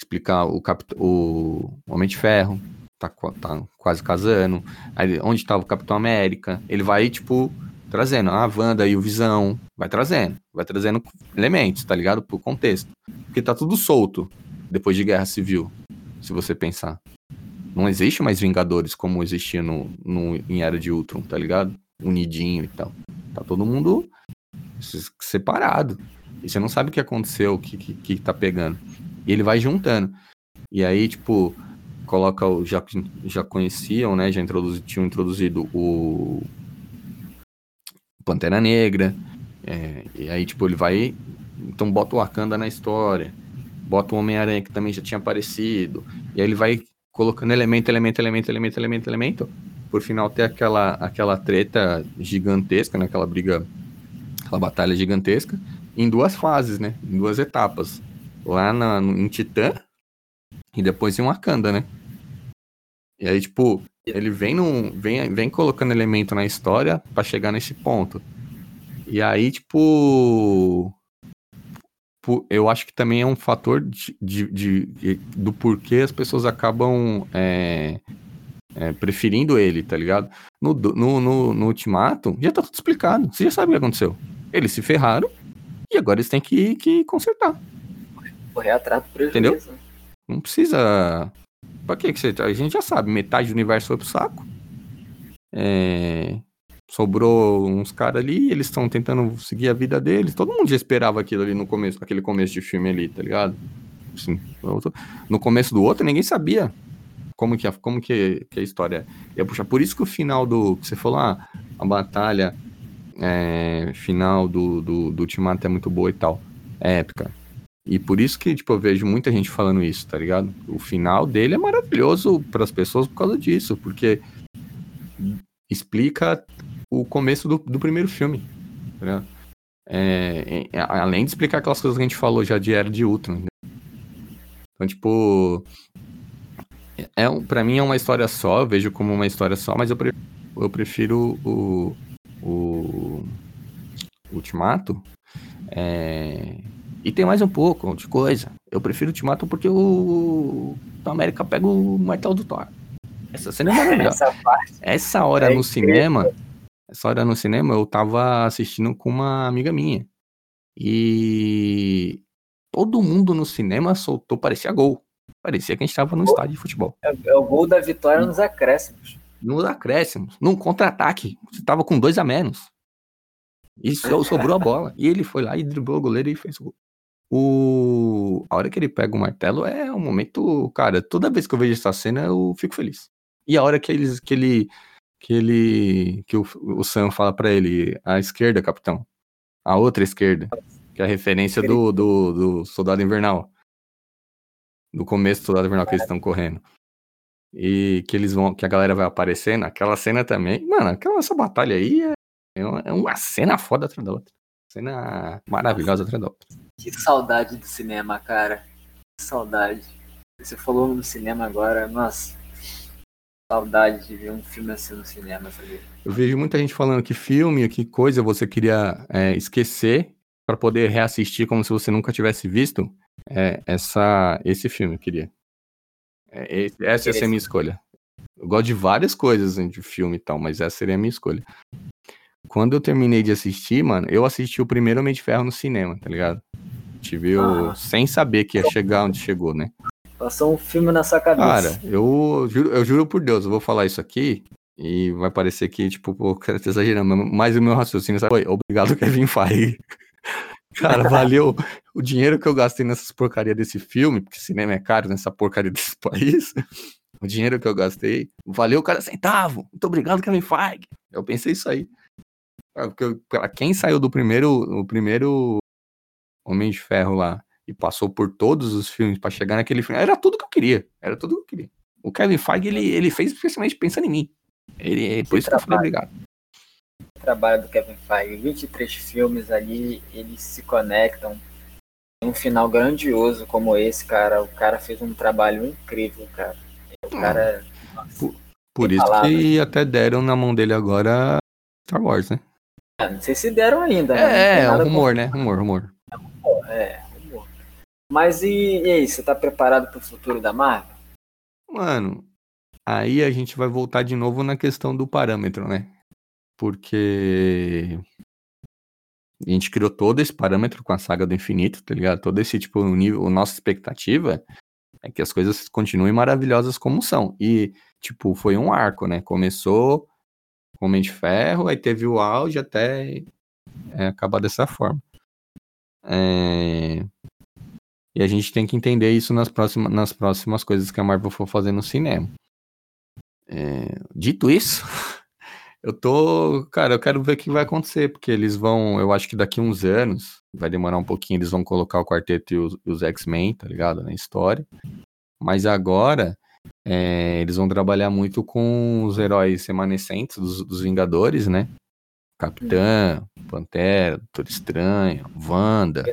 explica o, Capit... o Homem de Ferro, tá, tá quase casando, aí, onde tava o Capitão América. Ele vai, tipo, trazendo a Wanda e o Visão, vai trazendo, vai trazendo elementos, tá ligado? Pro contexto. Porque tá tudo solto depois de Guerra Civil, se você pensar. Não existe mais Vingadores como existia no, no, em Era de Ultron, tá ligado? Unidinho e tal. Tá todo mundo separado. E você não sabe o que aconteceu, o que, que, que tá pegando. E ele vai juntando. E aí, tipo, coloca o. Já, já conheciam, né? Já introduzi, tinham introduzido o. Pantera Negra. É, e aí, tipo, ele vai. Então bota o Wakanda na história. Bota o Homem-Aranha que também já tinha aparecido. E aí ele vai colocando elemento, elemento, elemento, elemento, elemento, elemento. Por final ter aquela, aquela treta gigantesca, né? Aquela briga. Aquela batalha gigantesca. Em duas fases, né? Em duas etapas. Lá na, em Titã e depois em Wakanda, né? E aí, tipo, ele vem, num, vem, vem colocando elemento na história para chegar nesse ponto. E aí, tipo. Eu acho que também é um fator de, de, de, do porquê as pessoas acabam é, é, preferindo ele, tá ligado? No, no, no, no, Ultimato, já tá tudo explicado. Você já sabe o que aconteceu. Eles se ferraram e agora eles têm que, que consertar. Correr atrás do prejuízo. Entendeu? Não precisa. Pra que você. A gente já sabe, metade do universo foi pro saco. É... Sobrou uns caras ali, eles estão tentando seguir a vida deles. Todo mundo já esperava aquilo ali no começo, aquele começo de filme ali, tá ligado? Assim, no começo do outro, ninguém sabia como que a, como que, que a história ia puxar. Por isso que o final do. Que você falou, ah, a batalha é, final do, do, do Ultimato é muito boa e tal. É épica. E por isso que, tipo, eu vejo muita gente falando isso, tá ligado? O final dele é maravilhoso para as pessoas por causa disso, porque explica o começo do, do primeiro filme, tá ligado? É, é, além de explicar aquelas coisas que a gente falou já de Era de Ultron. Então, tipo, é, um, para mim é uma história só, eu vejo como uma história só, mas eu prefiro, eu prefiro o, o Ultimato. É, e tem mais um pouco de coisa. Eu prefiro o Ultimato porque o, o América pega o martelo do Thor. Essa cena é maravilhosa. Essa, essa hora é no incrível. cinema, essa hora no cinema eu tava assistindo com uma amiga minha. E todo mundo no cinema soltou, parecia gol. Parecia que a gente tava no estádio de futebol. É, é, o gol da vitória nos acréscimos. Nos acréscimos. Num contra-ataque. Você tava com dois a menos. E sobrou a bola. E ele foi lá e driblou o goleiro e fez o gol. O... A hora que ele pega o martelo é um momento, cara, toda vez que eu vejo essa cena eu fico feliz. E a hora que, eles, que ele que ele que o, o Sam fala para ele, a esquerda, capitão. A outra esquerda, que é a referência do, do, do Soldado Invernal. Do começo do Soldado Invernal que eles estão correndo. E que eles vão, que a galera vai aparecendo, aquela cena também. Mano, aquela essa batalha aí é, é uma cena foda atrás da outra. Cena maravilhosa outra. Que saudade do cinema, cara. Que saudade. Você falou no cinema agora, nossa. Saudade de ver um filme assim no cinema, sabe? Eu vejo muita gente falando que filme, que coisa você queria é, esquecer para poder reassistir como se você nunca tivesse visto. É, essa, esse filme eu queria. É, essa seria a minha escolha. Eu gosto de várias coisas de filme e tal, mas essa seria a minha escolha. Quando eu terminei de assistir, mano, eu assisti o primeiro Homem de Ferro no cinema, tá ligado? Tive ah. sem saber que ia chegar onde chegou, né? Passou um filme na sua cabeça. Cara, eu juro, eu juro por Deus, eu vou falar isso aqui e vai parecer que, tipo, pô, cara, tá exagerando, mas o meu raciocínio sabe? Foi, obrigado, *laughs* Kevin Feige. Cara, valeu o dinheiro que eu gastei nessas porcaria desse filme, porque cinema é caro nessa porcaria desse *laughs* país. O dinheiro que eu gastei, valeu cada centavo. Muito obrigado, Kevin Feige. Eu pensei isso aí. Porque pra quem saiu do primeiro, o primeiro Homem de Ferro lá e passou por todos os filmes para chegar naquele filme, era tudo que eu queria. Era tudo que eu queria. O Kevin Feige, ele, ele fez especialmente pensando em mim. Ele, por isso trabalho. que eu falei obrigado. O trabalho do Kevin Feige, 23 filmes ali, eles se conectam. Um final grandioso como esse, cara. O cara fez um trabalho incrível, cara. O hum. cara. Nossa, por, por isso palavras. que até deram na mão dele agora Star Wars, né? Não sei se deram ainda. Né? É, é, é um rumor, né? Rumor, rumor. É, rumor. Mas e, e aí, você tá preparado pro futuro da Marvel? Mano, aí a gente vai voltar de novo na questão do parâmetro, né? Porque a gente criou todo esse parâmetro com a saga do infinito, tá ligado? Todo esse tipo, o nível, a nossa expectativa É que as coisas continuem maravilhosas como são. E, tipo, foi um arco, né? Começou com Homem de Ferro, aí teve o auge até é, acabar dessa forma. É... E a gente tem que entender isso nas próximas, nas próximas coisas que a Marvel for fazer no cinema. É... Dito isso, *laughs* eu tô. Cara, eu quero ver o que vai acontecer, porque eles vão. Eu acho que daqui uns anos, vai demorar um pouquinho, eles vão colocar o quarteto e os, os X-Men, tá ligado? Na história. Mas agora, é, eles vão trabalhar muito com os heróis remanescentes dos, dos Vingadores, né? Capitã, Pantera, Doutor Estranho, Wanda.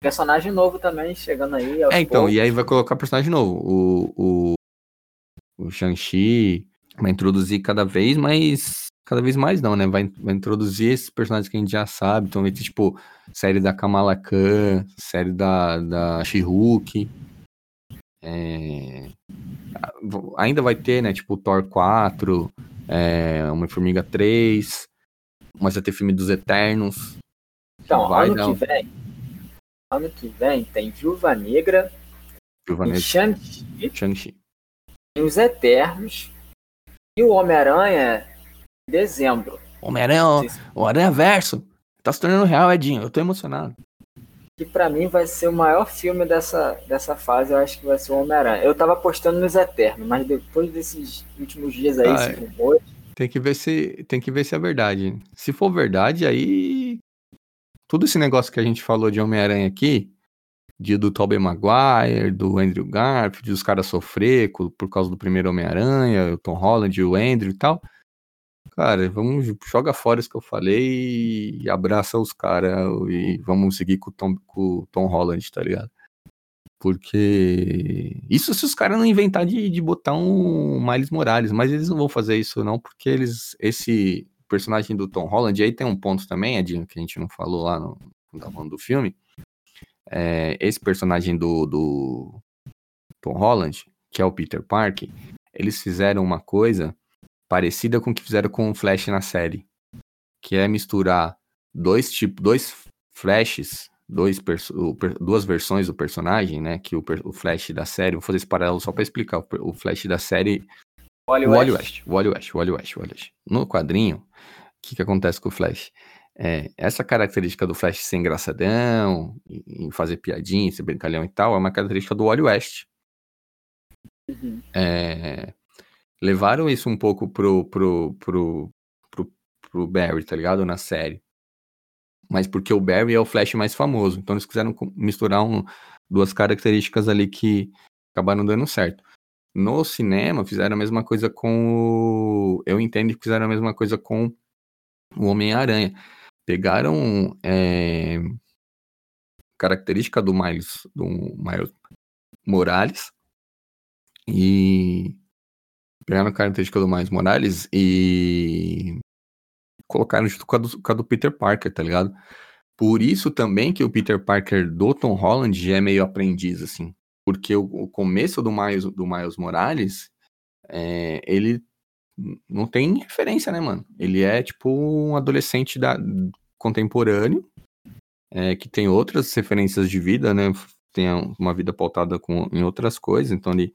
Personagem novo também chegando aí. É, então, poucos. e aí vai colocar personagem novo. O, o, o Shang-Chi vai introduzir cada vez mais. Cada vez mais não, né? Vai, vai introduzir esses personagens que a gente já sabe. Então vai ter, tipo, série da Kamala Khan, série da, da She-Hulk. É... Ainda vai ter, né? Tipo, Thor 4, é... Homem-Formiga 3. Mas vai ter filme dos Eternos. Então, vai ano dar... que vem. Ano que vem tem Viúva Negra. Viúva Negra. Shang-Chi. Tem os Eternos. E o Homem-Aranha em dezembro. Homem-Aranha, o Aranha Verso. Tá se tornando real, Edinho. Eu tô emocionado. Que pra mim vai ser o maior filme dessa, dessa fase, eu acho que vai ser o Homem-Aranha. Eu tava apostando nos Eternos, mas depois desses últimos dias aí, ah, esse rumor, tem que ver se tem que ver se é verdade. Se for verdade, aí tudo esse negócio que a gente falou de Homem-Aranha aqui, de do Tobey Maguire, do Andrew Garfield, dos caras sofrer por causa do primeiro Homem-Aranha, o Tom Holland, o Andrew e tal. Cara, vamos joga fora isso que eu falei e abraça os caras e vamos seguir com o Tom, com o Tom Holland, tá ligado? Porque. Isso se os caras não inventar de, de botar um Miles Morales, mas eles não vão fazer isso, não, porque eles. Esse personagem do Tom Holland, aí tem um ponto também, Edinho, que a gente não falou lá no, falando do filme. É, esse personagem do, do Tom Holland, que é o Peter Parker, eles fizeram uma coisa parecida com o que fizeram com o Flash na série. Que é misturar dois tipos, dois flashes dois duas versões do personagem, né? Que o, o Flash da série, vou fazer esse paralelo só para explicar. O, o, Flash da série. Wally o Wally West. Wally West, Wally West, Wally West. No quadrinho, o que, que acontece com o Flash? É, essa característica do Flash ser engraçadão, em fazer piadinha, ser brincalhão e tal, é uma característica do Wally West. Uhum. É, levaram isso um pouco pro, pro, pro, pro, pro Barry, tá ligado? Na série mas porque o Barry é o Flash mais famoso. Então eles quiseram misturar um, duas características ali que acabaram dando certo. No cinema, fizeram a mesma coisa com o... Eu entendo que fizeram a mesma coisa com o Homem-Aranha. Pegaram é... característica do Miles, do Miles Morales e pegaram a característica do Miles Morales e colocaram junto com a, do, com a do Peter Parker, tá ligado? Por isso também que o Peter Parker do Tom Holland é meio aprendiz, assim. Porque o, o começo do Miles, do Miles Morales, é, ele não tem referência, né, mano? Ele é tipo um adolescente da, contemporâneo, é, que tem outras referências de vida, né? Tem uma vida pautada com, em outras coisas, então ele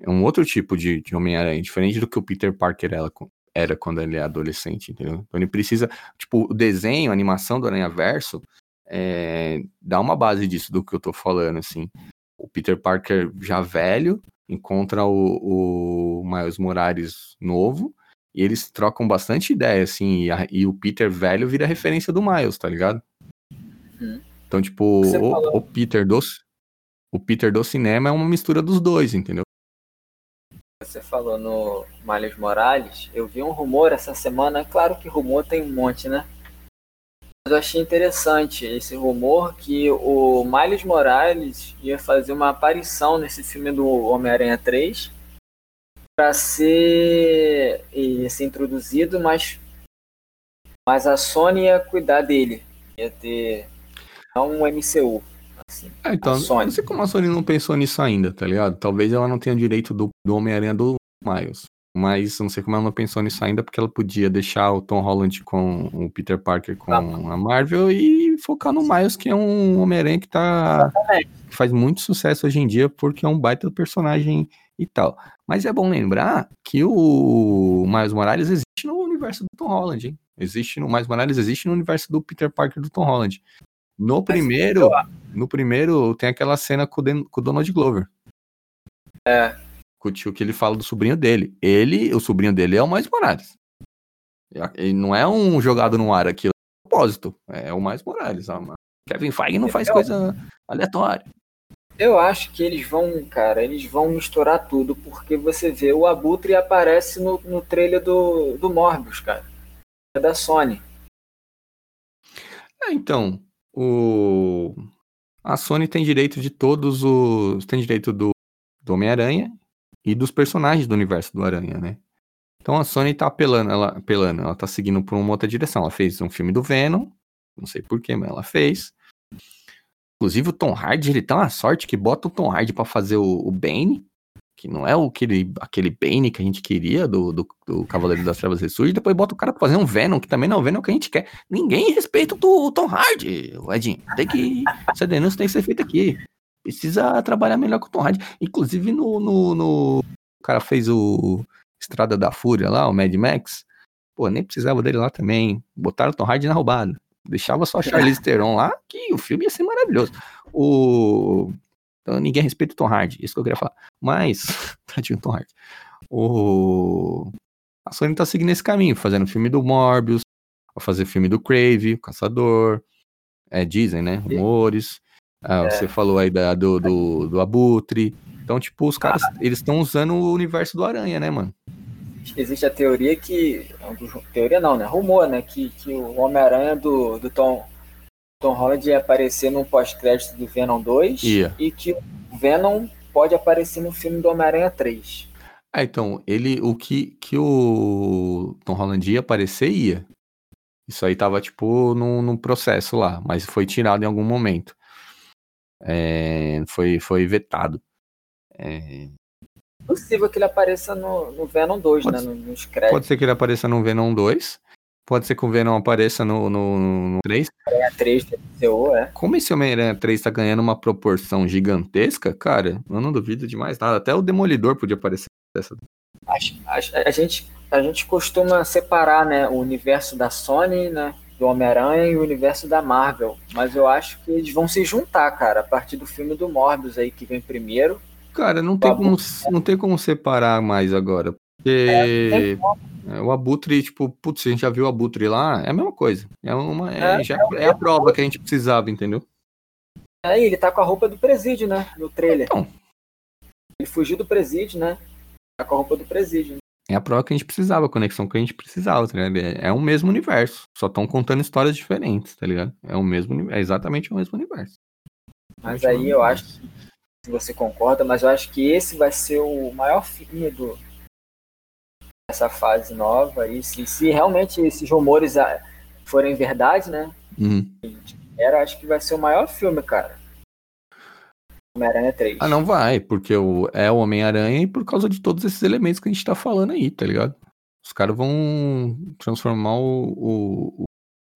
é um outro tipo de, de Homem-Aranha, diferente do que o Peter Parker era, era quando ele é adolescente, entendeu? Então ele precisa, tipo, o desenho, a animação do Aranha Verso é, dá uma base disso do que eu tô falando, assim. O Peter Parker já velho encontra o, o Miles Morales novo e eles trocam bastante ideia, assim, e, a, e o Peter velho vira referência do Miles, tá ligado? Uhum. Então, tipo, o, o, Peter do, o Peter do cinema é uma mistura dos dois, entendeu? Você falou no Miles Morales, eu vi um rumor essa semana, claro que rumor tem um monte, né? Mas eu achei interessante esse rumor que o Miles Morales ia fazer uma aparição nesse filme do Homem-Aranha 3 para ser, ser introduzido, mas, mas a Sony ia cuidar dele. Ia ter um MCU. Assim, é, então, não sei como a Sony não pensou nisso ainda, tá ligado? Talvez ela não tenha direito do, do Homem-Aranha do Miles. mas não sei como ela não pensou nisso ainda, porque ela podia deixar o Tom Holland com o Peter Parker com a Marvel e focar no Miles, que é um Homem-Aranha que tá. Que faz muito sucesso hoje em dia, porque é um baita personagem e tal. Mas é bom lembrar que o Miles Morales existe no universo do Tom Holland, hein? Existe no Miles Morales existe no universo do Peter Parker do Tom Holland. No primeiro, no primeiro tem aquela cena com o, com o Donald Glover. É. Com o tio que ele fala do sobrinho dele. Ele, o sobrinho dele é o Miles Morales. Ele não é um jogado no ar aquilo, é propósito. É o Miles Morales. Kevin Feige não faz coisa aleatória. Eu acho que eles vão, cara, eles vão misturar tudo, porque você vê o Abutre aparece no, no trailer do, do Morbius, cara. É da Sony. É, então, o... a Sony tem direito de todos os. Tem direito do, do Homem-Aranha e dos personagens do universo do Aranha, né? Então a Sony tá apelando, ela, apelando, ela tá seguindo por uma outra direção. Ela fez um filme do Venom, não sei porquê, mas ela fez. Inclusive o Tom Hardy, ele tá uma sorte que bota o Tom Hardy para fazer o, o Bane, que não é o, aquele, aquele Bane que a gente queria do, do, do Cavaleiro das Trevas Ressurge, depois bota o cara pra fazer um Venom, que também não é o Venom que a gente quer. Ninguém respeita o, o Tom Hardy, Edinho. Tem que. Essa denúncia tem que ser feita aqui. Precisa trabalhar melhor com o Tom Hardy. Inclusive no. no, no... O cara fez o Estrada da Fúria lá, o Mad Max. Pô, nem precisava dele lá também. Botaram o Tom Hardy na roubada. Deixava só a Charlize Theron lá, que o filme ia ser maravilhoso. O... Então, ninguém respeita o Tom Hardy, isso que eu queria falar. Mas, *laughs* tadinho Tom Hardy. O... A Sony tá seguindo esse caminho, fazendo filme do Morbius, a fazer filme do Crave, o Caçador. É, dizem, né? Rumores. Ah, é. Você falou aí da, do, do, do Abutre. Então, tipo, os caras, ah. eles estão usando o universo do Aranha, né, mano? existe a teoria que. Teoria não, né? Rumor, né? Que, que o Homem-Aranha do, do Tom, Tom Holland ia aparecer no pós-crédito do Venom 2 yeah. e que o Venom pode aparecer no filme do Homem-Aranha 3. Ah, então, ele. O que, que o Tom Holland ia aparecer, ia. Isso aí tava, tipo, num, num processo lá, mas foi tirado em algum momento. É, foi, foi vetado. É, possível que ele apareça no, no Venom 2, pode, né? Nos créditos. Pode ser que ele apareça no Venom 2. Pode ser que o Venom apareça no, no, no 3. Homem-Aranha 3 DCU, é. Como esse Homem-Aranha 3 tá ganhando uma proporção gigantesca, cara, eu não duvido de mais nada. Até o Demolidor podia aparecer dessa. A, a, a, gente, a gente costuma separar, né, o universo da Sony, né, do Homem-Aranha e o universo da Marvel. Mas eu acho que eles vão se juntar, cara, a partir do filme do Morbius aí que vem primeiro. Cara, não tem, como, não tem como separar mais agora. Porque é, o Abutre, tipo, putz, a gente já viu o Abutre lá, é a mesma coisa. É, uma, é, é já, é, é a prova que a gente precisava, entendeu? É, ele tá com a roupa do presídio, né? No trailer. Então. Ele fugiu do presídio, né? Tá com a roupa do presídio. É a prova que a gente precisava, a conexão que a gente precisava, tá ligado? É, é o mesmo universo. Só estão contando histórias diferentes, tá ligado? É o mesmo, é exatamente o mesmo universo. Mas aí eu acho que se você concorda, mas eu acho que esse vai ser o maior filme do essa fase nova e se, se realmente esses rumores ah, forem verdade, né? Uhum. Era, acho que vai ser o maior filme, cara. Homem-Aranha 3. Ah, não vai, porque o, é o Homem-Aranha e por causa de todos esses elementos que a gente tá falando aí, tá ligado? Os caras vão transformar o, o, o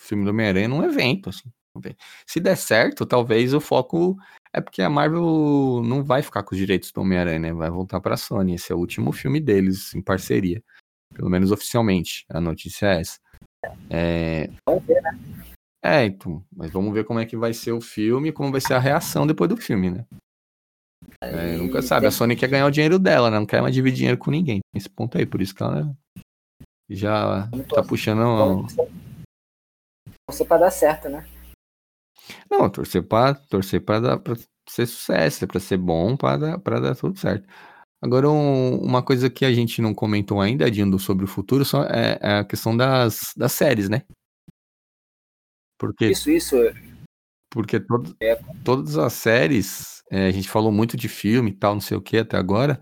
filme do Homem-Aranha num evento, assim. Se der certo, talvez o foco é porque a Marvel não vai ficar com os direitos do Homem-Aranha, né? Vai voltar pra Sony. Esse é o último filme deles em parceria. Pelo menos oficialmente. A notícia é essa. É... Vamos ver, né? É, então. Mas vamos ver como é que vai ser o filme e como vai ser a reação depois do filme, né? É, nunca sabe. A Sony quer ganhar o dinheiro dela, né? Não quer mais dividir dinheiro com ninguém. Esse ponto aí. Por isso que ela já tá puxando. Você pra dar certo, né? Não, torcer para torcer para dar para ser sucesso, para ser bom, para dar, para dar tudo certo. Agora, um, uma coisa que a gente não comentou ainda, Adindo, sobre o futuro, só é, é, a questão das, das séries, né? Porque, isso, isso. Porque todo, é. todas as séries, é, a gente falou muito de filme e tal, não sei o que até agora,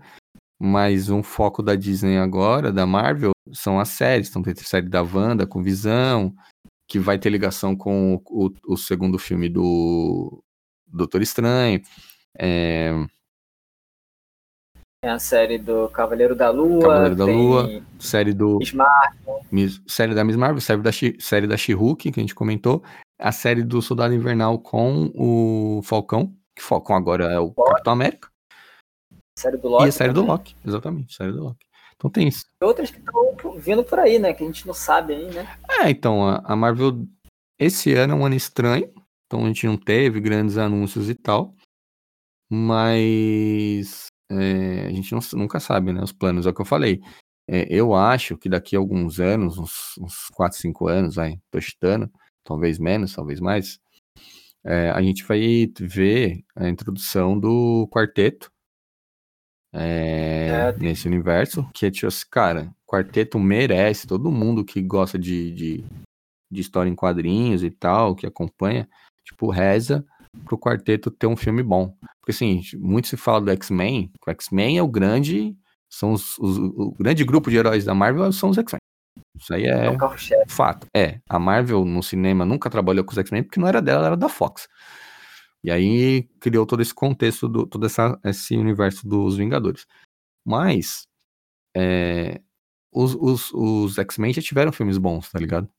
mas um foco da Disney agora, da Marvel, são as séries. Então tem a série da Wanda com Visão, que vai ter ligação com o, o, o segundo filme do Doutor Estranho. É... Tem a série do Cavaleiro da Lua. Cavaleiro da Lua, série do. Miss Marvel. Miss- série da Miss Marvel, série da, She- série da She-Hulk, que a gente comentou. A série do Soldado Invernal com o Falcão, que Falcão agora é o Capitão América. Série do Loki. e a série do também. Loki, exatamente, série do Loki. Então tem isso. E outras que estão vindo por aí, né? Que a gente não sabe ainda, né? É, então, a, a Marvel, esse ano é um ano estranho, então a gente não teve grandes anúncios e tal, mas é, a gente não- nunca sabe, né, os planos, é o que eu falei. É, eu acho que daqui a alguns anos, uns, uns 4, 5 anos, vai, tô chutando, talvez menos, talvez mais, é, a gente vai ver a introdução do quarteto é, nesse universo, que é tipo assim, cara, quarteto merece, todo mundo que gosta de, de, de história em quadrinhos e tal, que acompanha, tipo, reza pro quarteto ter um filme bom. Porque assim, muito se fala do X-Men, o X-Men é o grande, são os, os- o grande grupo de heróis da Marvel são os X-Men. Isso aí É é o carro-chefe. fato. É, a Marvel no cinema nunca trabalhou com os X-Men porque não era dela, era da Fox. E aí criou todo esse contexto, do, todo essa, esse universo dos Vingadores. Mas é, os, os, os X-Men já tiveram filmes bons, tá ligado?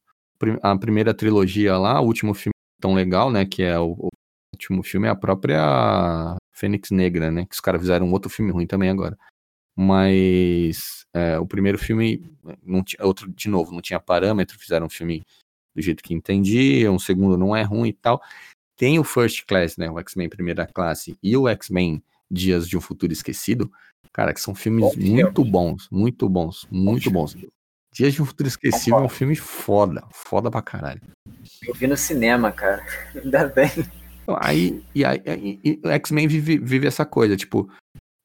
A primeira trilogia lá, o último filme tão legal, né? Que é o, o último filme, é a própria Fênix Negra, né? Que os caras fizeram um outro filme ruim também agora. Mas é, o primeiro filme, não tinha, outro, de novo, não tinha parâmetro, fizeram um filme do jeito que entendiam, o segundo não é ruim e tal. Tem o First Class, né? O X-Men Primeira Classe e o X-Men Dias de um Futuro Esquecido, cara, que são filmes Bom filme. muito bons, muito bons, muito filme. bons. Dias de um Futuro Esquecido é um filme foda, foda pra caralho. Eu vi no cinema, cara. *laughs* Ainda bem. Aí, e aí, e- X-Men vive, vive essa coisa, tipo,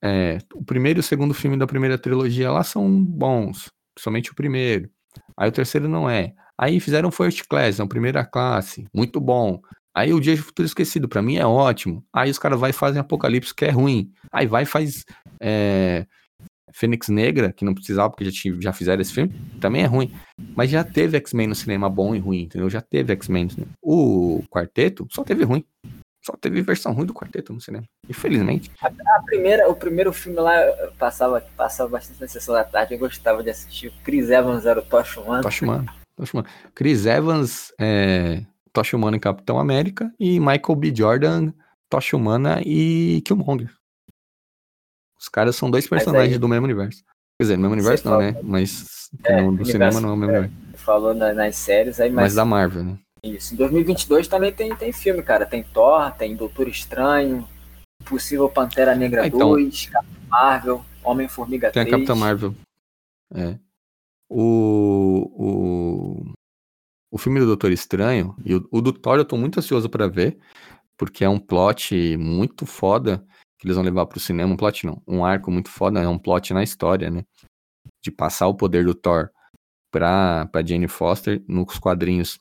é, o primeiro e o segundo filme da primeira trilogia lá são bons, somente o primeiro. Aí o terceiro não é. Aí fizeram First Class, a primeira classe, muito bom. Aí o Dia de Futuro Esquecido, pra mim é ótimo. Aí os caras vai e fazem Apocalipse, que é ruim. Aí vai e faz é, Fênix Negra, que não precisava, porque já, tinha- já fizeram esse filme, também é ruim. Mas já teve X-Men no cinema bom e ruim, entendeu? Já teve X-Men no cinema. O quarteto só teve ruim. Só teve versão ruim do quarteto no cinema. Infelizmente. A primeira, o primeiro filme lá passava, passava bastante na sessão da tarde. Eu gostava de assistir. Chris Evans era o Tosh. Tocha Humana. Tocha Humana. Chris Evans, é, Tocha Humana em Capitão América. E Michael B. Jordan, Tocha Humana e Killmonger. Os caras são dois personagens aí- do mesmo universo. Quer dizer, no mesmo universo Você não, fala- né? Mas É, no, do cinema não é o mesmo é. universo. Falou na- nas séries aí, Mas mas, da Marvel, né? isso. Em 2022 também tem, tem filme, cara. Tem Thor, tem Doutor Estranho, Possível Pantera Negra Ah, então. 2, Capitão Marvel, Homem-Formiga Tem 3. a Capitã Marvel. É. O, o, o filme do Doutor Estranho e o, o do Thor eu tô muito ansioso pra ver, porque é um plot muito foda eles vão levar pro cinema. Um plot não, um arco muito foda, é um plot na história, né? De passar o poder do Thor pra, pra Jane Foster nos quadrinhos.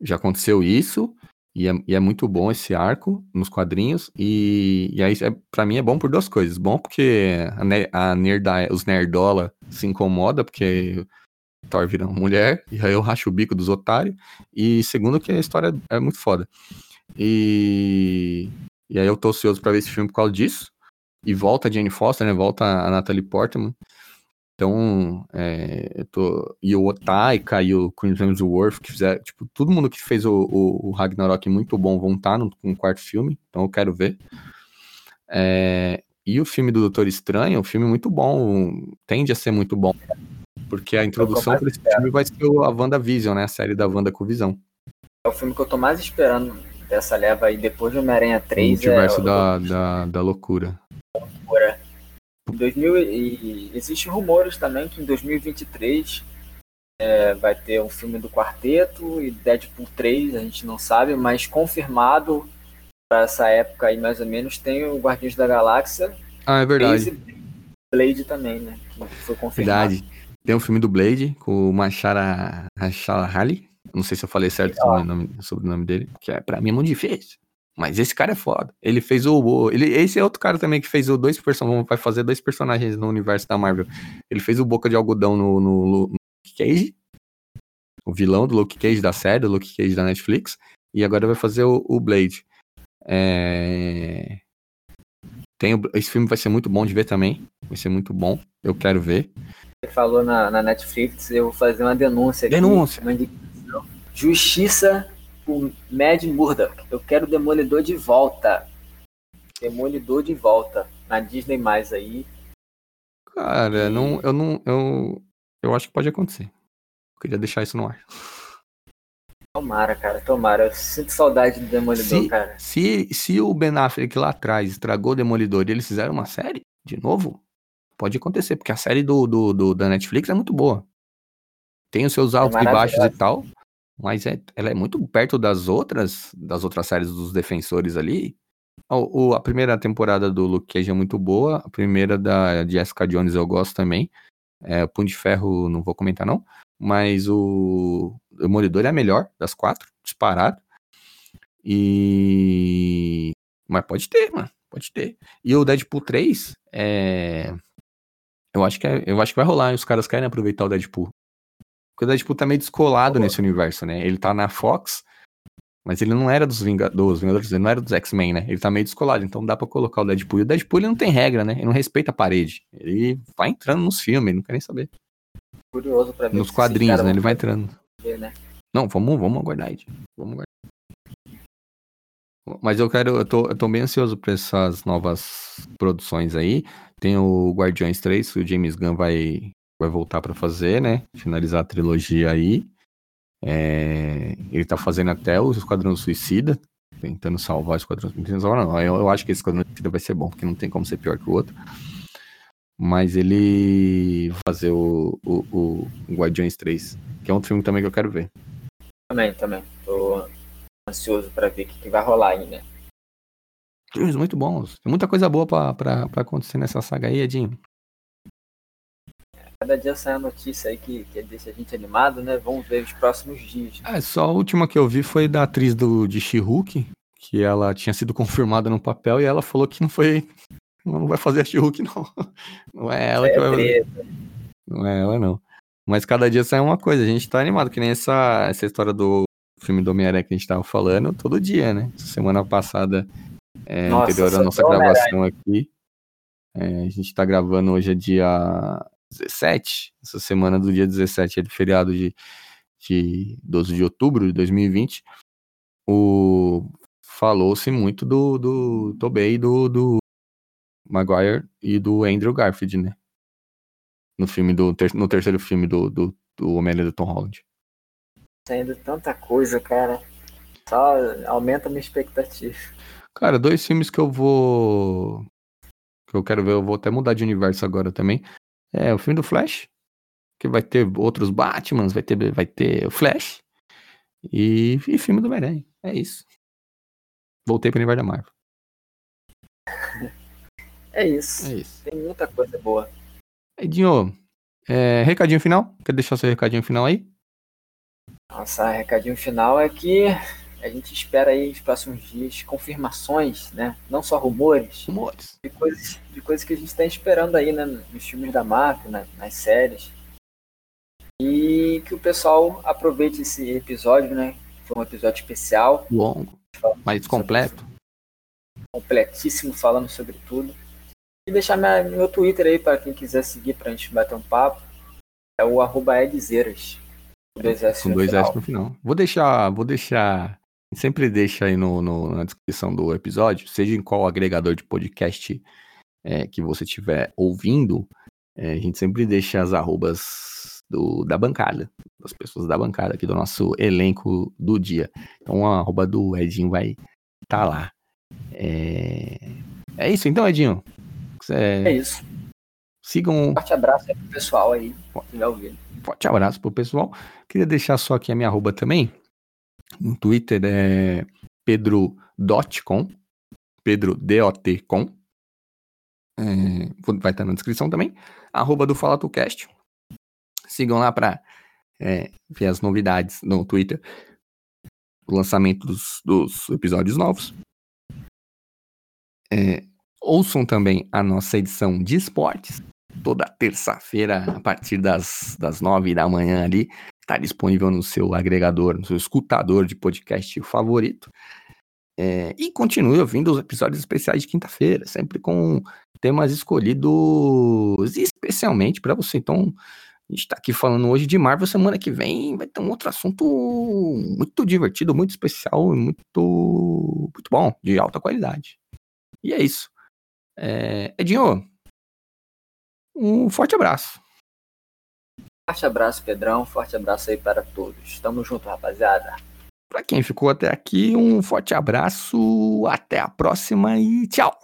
Já aconteceu isso, e é, e é muito bom esse arco nos quadrinhos. E, e aí, é, pra mim, é bom por duas coisas. Bom porque a, a nerda, os nerdola se incomoda, porque Thor vira uma mulher, e aí eu racho o bico dos otários. E segundo, que a história é muito foda. E, e aí eu tô ansioso pra ver esse filme por causa disso. E volta a Jane Foster, né? Volta a Natalie Portman. Então, é, eu tô. E o Otaika e o Chris Hemsworth, que fizeram. Tipo, todo mundo que fez o, o, o Ragnarok muito bom vão estar no, no quarto filme. Então eu quero ver. É, e o filme do Doutor Estranho é um filme muito bom. Tende a ser muito bom. Porque a introdução para esse filme vai ser o- a WandaVision, né? A série da Wanda com Visão. É o filme que eu tô mais esperando dessa leva aí, depois de Homem-Aranha O 3. multiverso é, o- da, da, da loucura. Em 2000 e existem rumores também que em 2023 é, vai ter um filme do Quarteto e Deadpool 3, a gente não sabe, mas confirmado para essa época aí mais ou menos tem o Guardiões da Galáxia, Ah, é verdade. Blade, Blade também, né? Que foi confirmado. Verdade. Tem um filme do Blade com o Machara Ali. Não sei se eu falei certo sobre o nome, sobre o nome dele, que é, pra mim é muito difícil. Mas esse cara é foda. Ele fez o. ele, esse é outro cara também que fez o dois personagens. Vai fazer dois personagens no universo da Marvel. Ele fez o Boca de Algodão no, no, no Luke Cage. O vilão do Luke Cage da série, do Luke Cage da Netflix. E agora vai fazer o, o Blade. É... tem, esse filme vai ser muito bom de ver também. Vai ser muito bom. Eu quero ver. Ele falou na, na Netflix, eu vou fazer uma denúncia aqui. Denúncia. Justiça por Mad Murdock. Eu quero Demolidor de volta. Demolidor de volta. Na Disney mais aí. Cara, não, eu não. Eu, eu acho que pode acontecer. Eu queria deixar isso no ar. Tomara, cara, tomara. Eu sinto saudade do Demolidor, se, cara. Se, se o Ben Affleck lá atrás estragou o Demolidor e eles fizeram uma série de novo, pode acontecer, porque a série do, do, do da Netflix é muito boa. Tem os seus é altos é e baixos e tal, mas é, ela é muito perto das outras, das outras séries dos defensores ali. O, o, a primeira temporada do Luke Cage é muito boa, a primeira da Jessica Jones eu gosto também. É, Punho de Ferro não vou comentar não, mas o Demolidor é a melhor das quatro, disparado. E. Mas pode ter, mano. Pode ter. E o Deadpool 3, é. Eu acho que, é, eu acho que vai rolar, os caras querem aproveitar o Deadpool. Porque o Deadpool tá meio descolado nesse universo, né? Ele tá na Fox, mas ele não era dos, Vinga dos Vingadores, ele não era dos X-Men, né? Ele tá meio descolado, então dá pra colocar o Deadpool. E o Deadpool ele não tem regra, né? Ele não respeita a parede. Ele vai entrando nos filmes, ele não quer nem saber curioso pra ver. Nos quadrinhos, né? Ele vai entrando. Ver, né? Não, vamos, vamos aguardar aí. Vamos aguardar. Mas eu quero, eu tô, eu tô bem ansioso pra essas novas produções aí. Tem o Guardiões 3, que o James Gunn vai, vai voltar para fazer, né? Finalizar a trilogia aí. É, ele tá fazendo até o Esquadrão Suicida, tentando salvar o Esquadrão Suicida. Não, eu, eu acho que esse Esquadrão Suicida vai ser bom, porque não tem como ser pior que o outro. Mas ele fazer o, o, o Guardiões 3, que é um filme também que eu quero ver. Também, também. Tô ansioso para ver o que, que, vai rolar ainda. Filmes muito bons. Tem muita coisa boa para acontecer nessa saga aí, Edinho. Cada dia sai a notícia aí que, que deixa a gente animado, né? Vamos ver os próximos dias. É, só a última que eu vi foi da atriz do, de She-Hulk, que ela tinha sido confirmada no papel e ela falou que não foi não vai fazer a She-Hulk, não. *laughs* Não é ela é que vai. Não é ela, não. Mas cada dia sai uma coisa. A gente tá animado, que nem essa, essa história do filme do Homem-Aranha que a gente tava falando todo dia, né? Semana passada, é, nossa, anterior à nossa gravação aqui. É, a gente tá gravando hoje é dia 17. Essa semana do dia 17 é de feriado de, de 12 de outubro de 2020. O falou-se muito do, do Tobey do, do Maguire e do Andrew Garfield, né? No filme do no terceiro filme do, do, do Homem-Aranha do Tom Holland. Saindo tanta coisa, cara. Só aumenta a minha expectativa. Cara, dois filmes que eu vou. que eu quero ver, eu vou até mudar de universo agora também. É o filme do Flash. Que vai ter outros Batmans, vai ter, vai ter o Flash. E, e filme do Homem-Aranha. É isso. Voltei pro universo da Marvel. É isso. É isso. Tem muita coisa boa. Edinho, é, recadinho final? Quer deixar seu recadinho final aí? Nossa, recadinho final é que a gente espera aí nos próximos dias confirmações, né? Não só rumores. Rumores. De coisas, de coisas que a gente está esperando aí, né? Nos filmes da Marvel, né, nas séries. E que o pessoal aproveite esse episódio, né? Foi um episódio especial. Longo, mais completo. Completíssimo, falando sobre tudo. E deixar minha, meu Twitter aí para quem quiser seguir para a gente bater um papo. É o arroba Edzeiras. Com dois S no final. Vou deixar, vou deixar. Sempre deixa aí no, no, na descrição do episódio, seja em qual agregador de podcast é, que você estiver ouvindo, é, a gente sempre deixa as arrobas do, da bancada, das pessoas da bancada aqui do nosso elenco do dia. Então a arroba do Edinho vai estar tá lá. É... é isso então, Edinho. É, é isso. Sigam. Um forte abraço aí pro pessoal aí, Forte abraço pro pessoal. Queria deixar só aqui a minha arroba também. No Twitter é pedro.com. Pedro D-O-T-com. É, vai estar na descrição também. Arroba do FalaTuCast. Sigam lá para é, ver as novidades no Twitter. O lançamento dos, dos episódios novos. É, Ouçam também a nossa edição de esportes, toda terça-feira, a partir das, das nove da manhã ali. Está disponível no seu agregador, no seu escutador de podcast favorito. É, e continue ouvindo os episódios especiais de quinta-feira, sempre com temas escolhidos especialmente para você. Então, a gente está aqui falando hoje de Marvel. Semana que vem vai ter um outro assunto muito divertido, muito especial e muito, muito bom, de alta qualidade. E é isso. É, Edinho, um forte abraço. Forte abraço, Pedrão. Forte abraço aí para todos. Tamo junto, rapaziada. Para quem ficou até aqui, um forte abraço. Até a próxima e tchau.